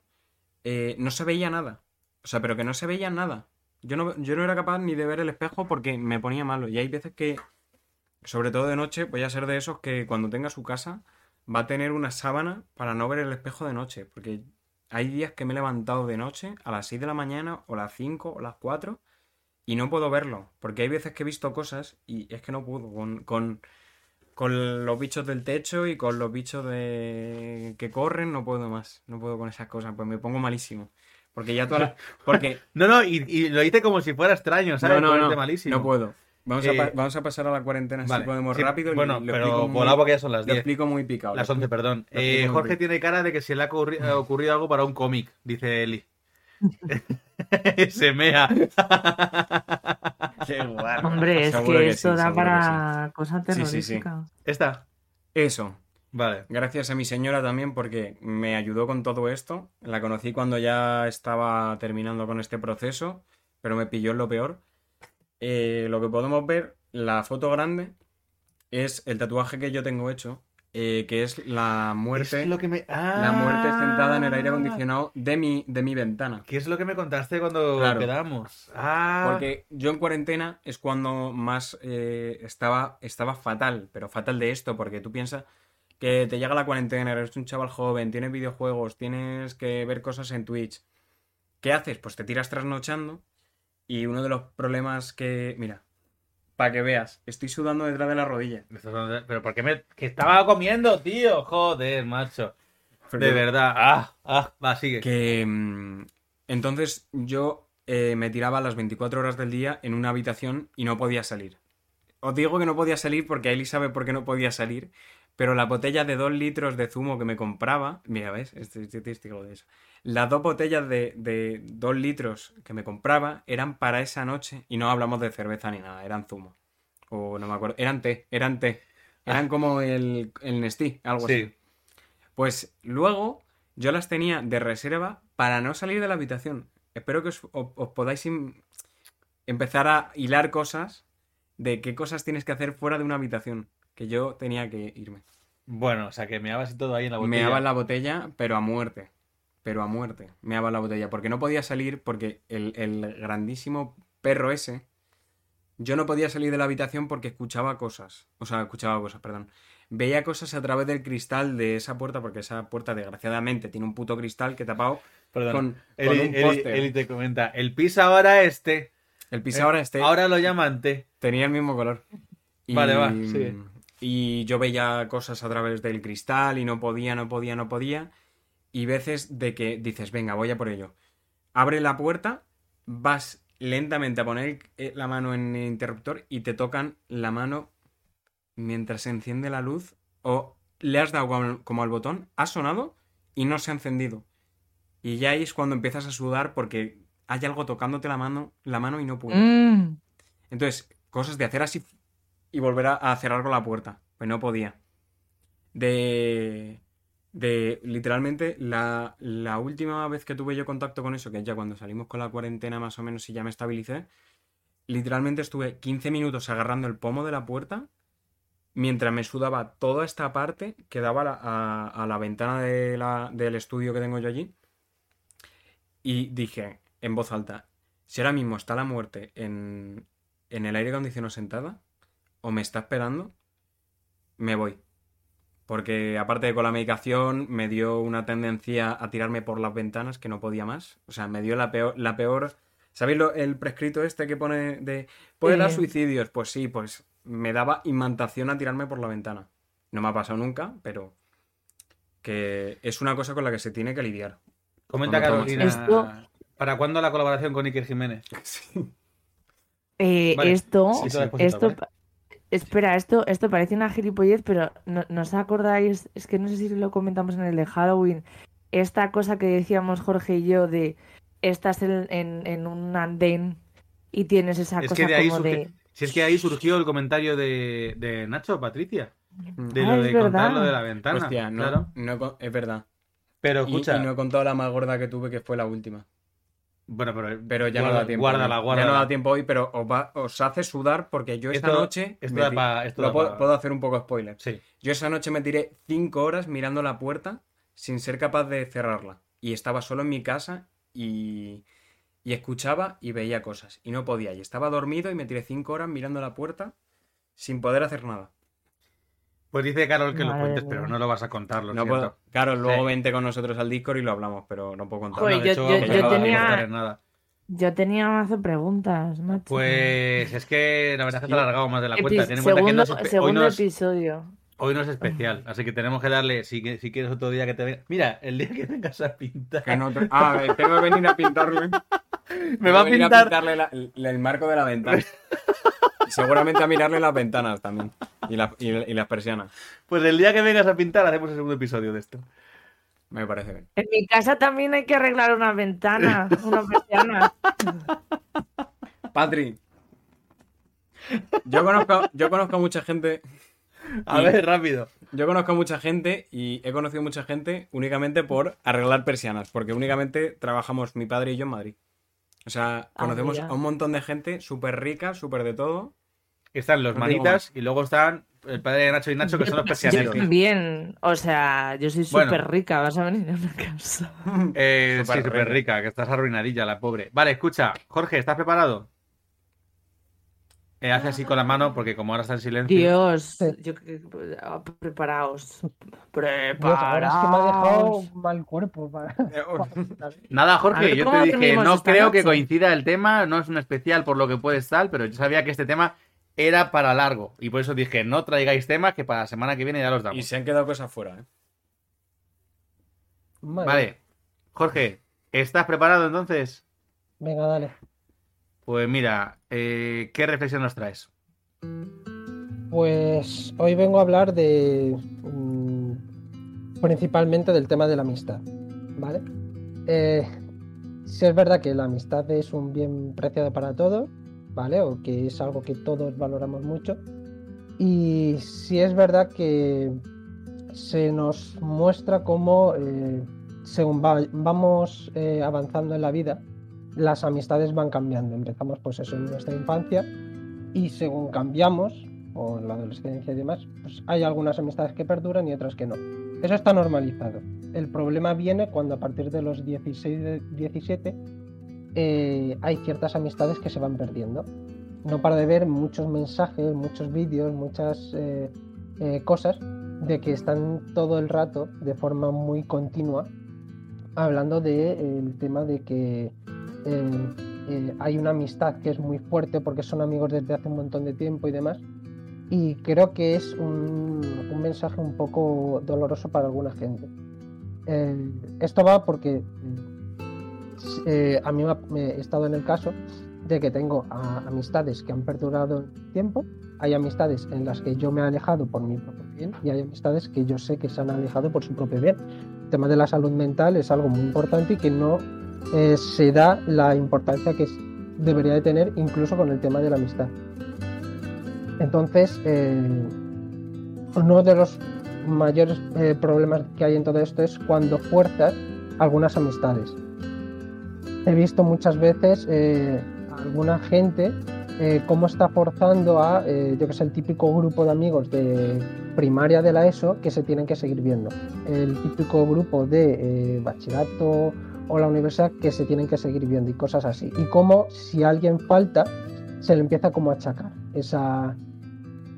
eh, no se veía nada, o sea, pero que no se veía nada. Yo no, yo no era capaz ni de ver el espejo porque me ponía malo, y hay veces que, sobre todo de noche, voy a ser de esos que cuando tenga su casa va a tener una sábana para no ver el espejo de noche, porque hay días que me he levantado de noche a las 6 de la mañana o las 5 o las 4 y no puedo verlo, porque hay veces que he visto cosas y es que no puedo con, con, con los bichos del techo y con los bichos de que corren, no puedo más, no puedo con esas cosas, pues me pongo malísimo. Porque ya todas las... Porque... No, no, y, y lo hice como si fuera extraño, ¿sabes? No, no, no, malísimo. no puedo. Vamos, a, Eh, vamos a pasar a la cuarentena Vale, si podemos sí, rápido. Bueno, lo pero volado porque ya son las Lo 10. explico muy picado. Las lo 11, explico- perdón. lo Eh, Jorge tiene cara de que se le ha ocurri- eh, ocurrido algo para un cómic, dice Eli. se mea. Qué guarro. Hombre, es Seguro que que esto sí, da para cosa Sí, sí, sí. terrorífica. Esta. Eso. Vale. Gracias a mi señora también porque me ayudó con todo esto. La conocí cuando ya estaba terminando con este proceso, pero me pilló en lo peor. Eh, lo que podemos ver, la foto grande, es el tatuaje que yo tengo hecho, eh, que es la muerte, Es lo que me... la muerte sentada en el aire Ah. acondicionado de mi, de mi ventana. ¿Qué es lo que me contaste cuando Claro. quedamos? Ah. Porque yo en cuarentena es cuando más eh, estaba, estaba fatal, pero fatal de esto, porque tú piensas que te llega la cuarentena, eres un chaval joven, tienes videojuegos, tienes que ver cosas en Twitch. ¿Qué haces? Pues te tiras trasnochando y uno de los problemas que... Mira, Para que veas, estoy sudando detrás de la rodilla. Pero ¿por qué me.? Que estaba comiendo, tío. Joder, macho. De verdad. Ah, ah, va, sigue. Que. mm, entonces yo eh, me tiraba las 24 horas del día en una habitación y no podía salir. Os digo que no podía salir porque Eli sabe por qué no podía salir. Pero la botella de 2 litros de zumo que me compraba. Mira, ¿ves? Estoy, testigo de eso. Las dos botellas de, de 2 litros que me compraba eran para esa noche. Y no hablamos de cerveza ni nada, eran zumo. O no me acuerdo. Eran té, eran té. Eran como el, el Nestí, algo así. Sí. Pues luego yo las tenía de reserva para no salir de la habitación. Espero que os, podáis empezar a hilar cosas de qué cosas tienes que hacer fuera de una habitación. Que yo tenía que irme. Bueno, o sea, que meabas y todo ahí en la botella. Meaba en la botella, pero a muerte. Pero a muerte. Meaba en la botella. Porque no podía salir porque el, el grandísimo perro ese. Yo no podía salir de la habitación porque escuchaba cosas. O sea, escuchaba cosas, perdón. Veía cosas a través del cristal de esa puerta, porque esa puerta, desgraciadamente, tiene un puto cristal que tapado Perdón. con, un Eli-. Eli te comenta. El pis ahora este. El piso ahora este Ahora lo llaman té. tenía el mismo color. Y, Vale, va, sigue. Y yo veía cosas a través del cristal y no podía, no podía, no podía. Y veces de que dices, venga, voy a por ello. Abre la puerta, vas lentamente a poner eh, la mano en el interruptor y te tocan la mano mientras se enciende la luz o le has dado como- como al botón, ha sonado y no se ha encendido. Y ya ahí es cuando empiezas a sudar porque hay algo tocándote la mano, la mano y no puedes. Mm. Entonces, cosas de hacer así y volver a, cerrar con la puerta. Pues no podía. De. De. Literalmente, la, la última vez que tuve yo contacto con eso, que es ya cuando salimos con la cuarentena más o menos y ya me estabilicé, literalmente estuve 15 minutos agarrando el pomo de la puerta mientras me sudaba toda esta parte que daba a la, ventana del estudio que tengo yo allí. Y dije en voz alta, si ahora mismo está la muerte en, en el aire acondicionado sentada, o me está esperando, me voy. Porque aparte de con la medicación, me dio una tendencia a tirarme por las ventanas que no podía más. O sea, me dio la peor, la peor. ¿Sabéis lo- el prescrito este que pone de puede dar Sí. suicidios? Pues sí, pues me daba imantación a tirarme por la ventana. No me ha pasado nunca, pero que es una cosa con la que se tiene que lidiar. Comenta Carolina. Esto- ¿Para cuándo la colaboración con Iker Jiménez? Eh, Vale. Esto, Sí, sí. Esto, espera, esto, esto parece una gilipollez, pero no, ¿no os acordáis? Es que no sé si lo comentamos en el de Halloween. Esta cosa que decíamos Jorge y yo de estás en, en, en un andén y tienes esa Es cosa que de ahí como surge- de. Si es que ahí surgió el comentario de, de Nacho, Patricia. De Ah, lo de contar lo de la ventana. Hostia, no, claro. no es verdad. Pero Y- escucha. y, no he contado la más gorda que tuve, que fue la última. Bueno, pero, Pero ya guarda- no da tiempo. Guárdala, guárdala. Ya no da tiempo hoy, pero os, va- os hace sudar porque yo esta Esto- noche. esto me da pa- esto da puedo hacer un poco spoiler. Sí. Yo esa noche me tiré cinco horas mirando la puerta sin ser capaz de cerrarla. Y estaba solo en mi casa y, y escuchaba y veía cosas. Y no podía. Y estaba dormido y me tiré cinco horas mirando la puerta sin poder hacer nada. Pues dice Carol que lo Madre cuentes, mía. pero no lo vas a contar, lo No siento. puedo. Claro, luego Sí. vente con nosotros al Discord y lo hablamos, pero no puedo contar. Joder, No, de yo- hecho, yo- pues yo no vas a tenía- nada. Yo tenía mazo preguntas, macho. Pues es que la verdad es que te ha alargado más de la Epi- cuenta. Ten en cuenta que no segundo es espe- hoy, segundo no es, episodio. hoy no es especial, así que tenemos que darle, si, que- si quieres otro día que te venga. Mira, el día que vengas a pintar, Que no te- Ah, tengo que venir a pintarle. me va a venir pintar. pintarle la- el, el marco de la ventana. Y seguramente a mirarle las ventanas también. Y, la- y- y las persianas. Pues el día que vengas a pintar hacemos el segundo episodio de esto. Me parece bien. En mi casa también hay que arreglar una ventana, una persiana. Patri. Yo conozco, yo conozco a mucha gente. A ver, rápido. Yo conozco a mucha gente y he conocido mucha gente únicamente por arreglar persianas. Porque únicamente trabajamos mi padre y yo en Madrid. O sea, Ah, conocemos a un montón de gente súper rica, súper de todo. Están los No manitas y luego están el padre de Nacho y Nacho, que son los Yo persianeros. también, o sea, yo soy Bueno. súper rica, vas a venir a una casa. Eh, sí, Súper rica. que estás arruinadilla, la pobre. Vale, escucha, Jorge, ¿estás preparado? Eh, hace así con la mano, porque como ahora está en silencio. Dios, yo, ah, preparaos. Ahora es que me ha dejado Preparaos. mal cuerpo. para- Nada, A Jorge, ver, yo ¿cómo te dije, no creo que coincida el tema, no es un especial por lo que puedes tal, pero yo sabía que este tema era para largo. Y por eso dije, no traigáis temas que para la semana que viene ya los damos. Y se han quedado cosas fuera, ¿eh? Vale. Jorge, ¿estás preparado entonces? Venga, dale. Pues mira, eh, ¿qué reflexión nos traes? Pues hoy vengo a hablar de mm, principalmente del tema de la amistad, ¿vale? Eh, si es verdad que la amistad es un bien preciado para todos, ¿vale? O que es algo que todos valoramos mucho. Y si es verdad que se nos muestra cómo, eh, según va- vamos eh, avanzando en la vida, las amistades van cambiando. Empezamos pues eso en nuestra infancia y según cambiamos, o en la adolescencia y demás, pues hay algunas amistades que perduran y otras que no. Eso está normalizado. El problema viene cuando a partir de los 16, de- 17 eh, hay ciertas amistades que se van perdiendo. No para de ver muchos mensajes, muchos vídeos, muchas eh, eh, cosas de que están todo el rato de forma muy continua hablando del tema de que eh, eh, hay una amistad que es muy fuerte porque son amigos desde hace un montón de tiempo y demás. Y creo que es un, un mensaje un poco doloroso para alguna gente. Eh, esto va porque eh, a mí me he estado en el caso de que tengo amistades que han perdurado el tiempo, hay amistades en las que yo me he alejado por mi propio bien y hay amistades que yo sé que se han alejado por su propio bien. El tema de la salud mental es algo muy importante y que no eh, se da la importancia que debería de tener incluso con el tema de la amistad. Entonces, eh, uno de los mayores eh, problemas que hay en todo esto es cuando fuerzas algunas amistades. He visto muchas veces eh, alguna gente eh, cómo está forzando a, eh, yo que sé, el típico grupo de amigos de primaria de la ESO que se tienen que seguir viendo. El típico grupo de eh, bachillerato o la universidad que se tienen que seguir viendo y cosas así. Y cómo si alguien falta, se le empieza como a achacar esa,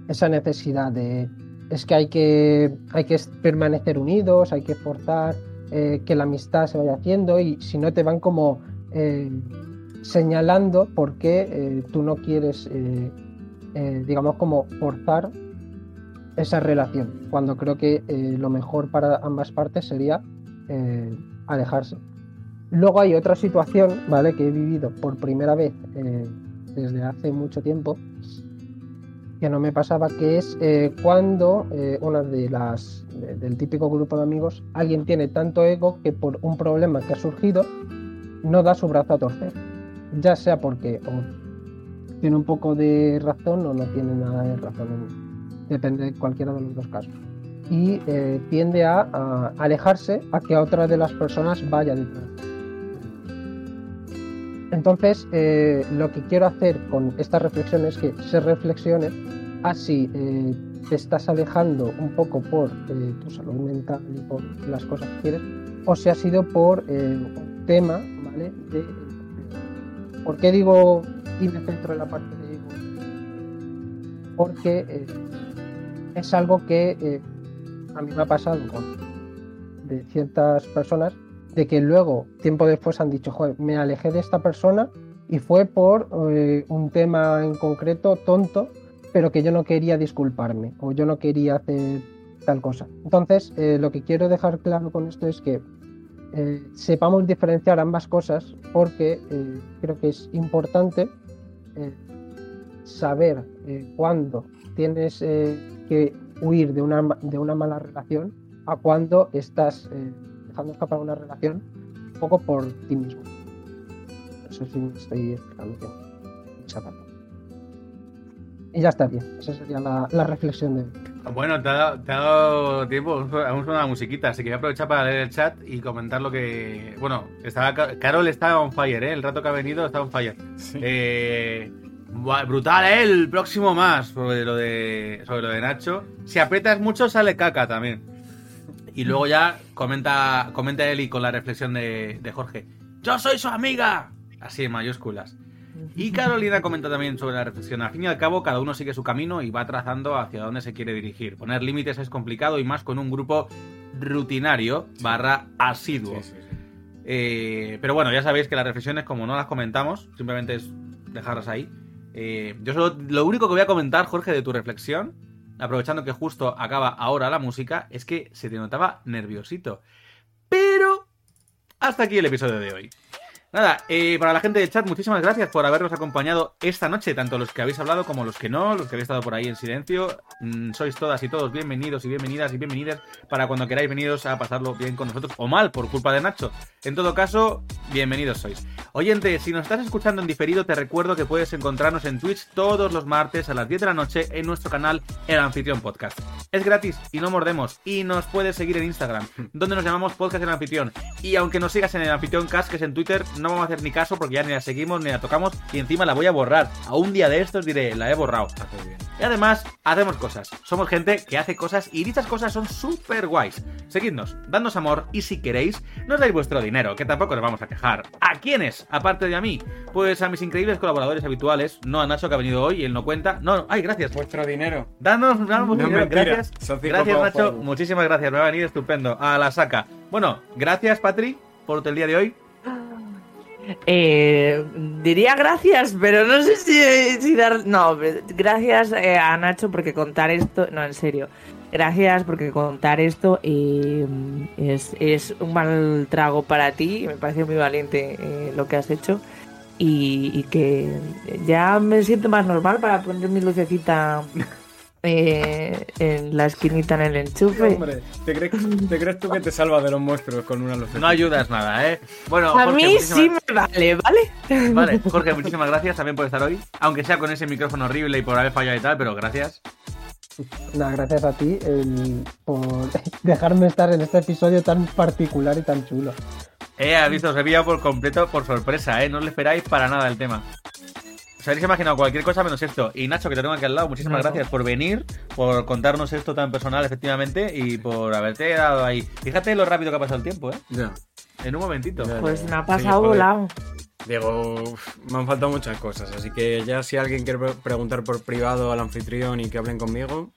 esa necesidad de es que hay que, hay que permanecer unidos, hay que forzar eh, que la amistad se vaya haciendo y si no te van como eh, señalando por qué eh, tú no quieres, eh, digamos, como forzar esa relación, cuando creo que lo mejor para ambas partes sería alejarse. Luego hay otra situación, ¿vale? Que he vivido por primera vez desde hace mucho tiempo, que no me pasaba, que es cuando eh, una de las de- del típico grupo de amigos, alguien tiene tanto ego que por un problema que ha surgido no da su brazo a torcer, ya sea porque tiene un poco de razón o no tiene nada de razón, en- depende de cualquiera de los dos casos. Y eh, tiende a, alejarse a que otra de las personas vaya detrás. Entonces, eh, lo que quiero hacer con esta reflexión es que se reflexione a si eh, te estás alejando un poco por eh, tu salud mental y por las cosas que quieres, o si ha sido por eh, tema, ¿vale? De, ¿Por qué digo y me centro en la parte de? Porque eh, es algo que eh, a mí me ha pasado con de ciertas personas de que luego, tiempo después, han dicho, joder, me alejé de esta persona y fue por eh, un tema en concreto tonto, pero que yo no quería disculparme o yo no quería hacer tal cosa. Entonces, lo que quiero dejar claro con esto es que eh, sepamos diferenciar ambas cosas porque eh, creo que es importante eh, saber eh, cuándo tienes que huir de una, de una mala relación a cuándo estás dejando escapar una relación un poco por ti mismo. No sé si me estoy explicando bien. Y ya está bien, esa sería la, la reflexión de hoy. Bueno, te ha, dado, te ha dado tiempo, aún suena la musiquita, así que voy a aprovechar para leer el chat y comentar lo que... Bueno, estaba Ca- Carol está on fire, ¿eh? El rato que ha venido está on fire. Sí. Eh, brutal, ¿eh? El próximo más sobre lo de, sobre lo de Nacho. Si aprietas mucho sale caca también. Y luego ya comenta, comenta Eli con la reflexión de, de Jorge. ¡Yo soy su amiga! Así en mayúsculas. Y Carolina comenta también sobre la reflexión. Al fin y al cabo, cada uno sigue su camino y va trazando hacia dónde se quiere dirigir. Poner límites es complicado y más con un grupo rutinario barra asiduo. Sí, sí, sí. Eh, pero bueno, ya sabéis que las reflexiones, como no las comentamos, simplemente es dejarlas ahí. Eh, yo solo, lo único que voy a comentar, Jorge, de tu reflexión, aprovechando que justo acaba ahora la música, es que se te notaba nerviosito. Pero hasta aquí el episodio de hoy. Nada, eh, para la gente del chat, muchísimas gracias por habernos acompañado esta noche, tanto los que habéis hablado como los que no, los que habéis estado por ahí en silencio. Mm, sois todas y todos bienvenidos y bienvenidas y bienvenidas para cuando queráis veniros a pasarlo bien con nosotros o mal por culpa de Nacho. En todo caso, bienvenidos sois. Oyente, si nos estás escuchando en diferido, te recuerdo que puedes encontrarnos en Twitch todos los martes a las 10 de la noche en nuestro canal El Anfitrión Podcast. Es gratis y no mordemos y nos puedes seguir en Instagram, donde nos llamamos Podcast El Anfitrión. Y aunque nos sigas en El Anfitrión Cast, que es en Twitter, no vamos a hacer ni caso porque ya ni la seguimos ni la tocamos y encima la voy a borrar. A un día de estos diré, la he borrado. Bien. Y además, hacemos cosas. Somos gente que hace cosas y dichas cosas son súper guays. Seguidnos, dadnos amor y si queréis, nos dais vuestro dinero, que tampoco nos vamos a quejar. ¿A quiénes? Aparte de a mí. Pues a mis increíbles colaboradores habituales, no a Nacho que ha venido hoy y él no cuenta. No, no, ay, gracias. Vuestro dinero. Danos, danos No, dinero. mentira. Gracias. Gracias, Nacho. Muchísimas gracias. Me va a venir estupendo. A la saca. Bueno, gracias, Patri, por el día de hoy. Eh, diría gracias, pero no sé si, dar. No, gracias eh, a Nacho porque contar esto. No, en serio. Gracias porque contar esto eh, es, es un mal trago para ti. Me parece muy valiente eh, lo que has hecho. Y, y que ya me siento más normal para poner mi lucecita eh, en la esquinita en el enchufe. Hombre, ¿te crees, te crees tú que te salvas de los monstruos con una luz? No ayudas nada, ¿eh? Bueno, A Jorge, mí muchísimas- sí me vale, ¿vale? Vale, Jorge, muchísimas gracias también por estar hoy. Aunque sea con ese micrófono horrible y por haber fallado y tal, pero gracias. Nada, gracias a ti por dejarme estar en este episodio tan particular y tan chulo. Eh, has visto, os he pillado por completo por sorpresa, ¿eh? No lo esperáis para nada el tema. Os habéis imaginado cualquier cosa menos esto. Y Nacho, que te tengo aquí al lado, muchísimas No. gracias por venir, por contarnos esto tan personal, efectivamente, y por haberte dado ahí. Fíjate lo rápido que ha pasado el tiempo, ¿eh? Ya. En un momentito. Ya. Pues me ha Sí, pasado joder. volado. Diego, uf, me han faltado muchas cosas, así que ya si alguien quiere pre- preguntar por privado al anfitrión y que hablen conmigo,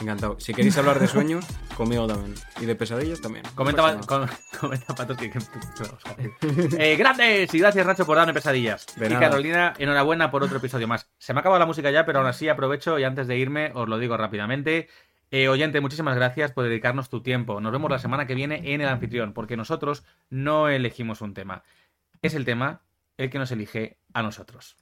encantado. Si queréis hablar de sueños, conmigo también. Y de pesadillas también. Comenta, No com- comenta Patos que, eh, grandes y gracias Nacho por darme pesadillas. De y nada. Carolina, enhorabuena por otro episodio más. Se me ha acabado la música ya, pero aún así aprovecho y antes de irme os lo digo rápidamente. Eh, oyente, muchísimas gracias por dedicarnos tu tiempo. Nos vemos la semana que viene en el anfitrión, porque nosotros no elegimos un tema. Es el tema el que nos elige a nosotros.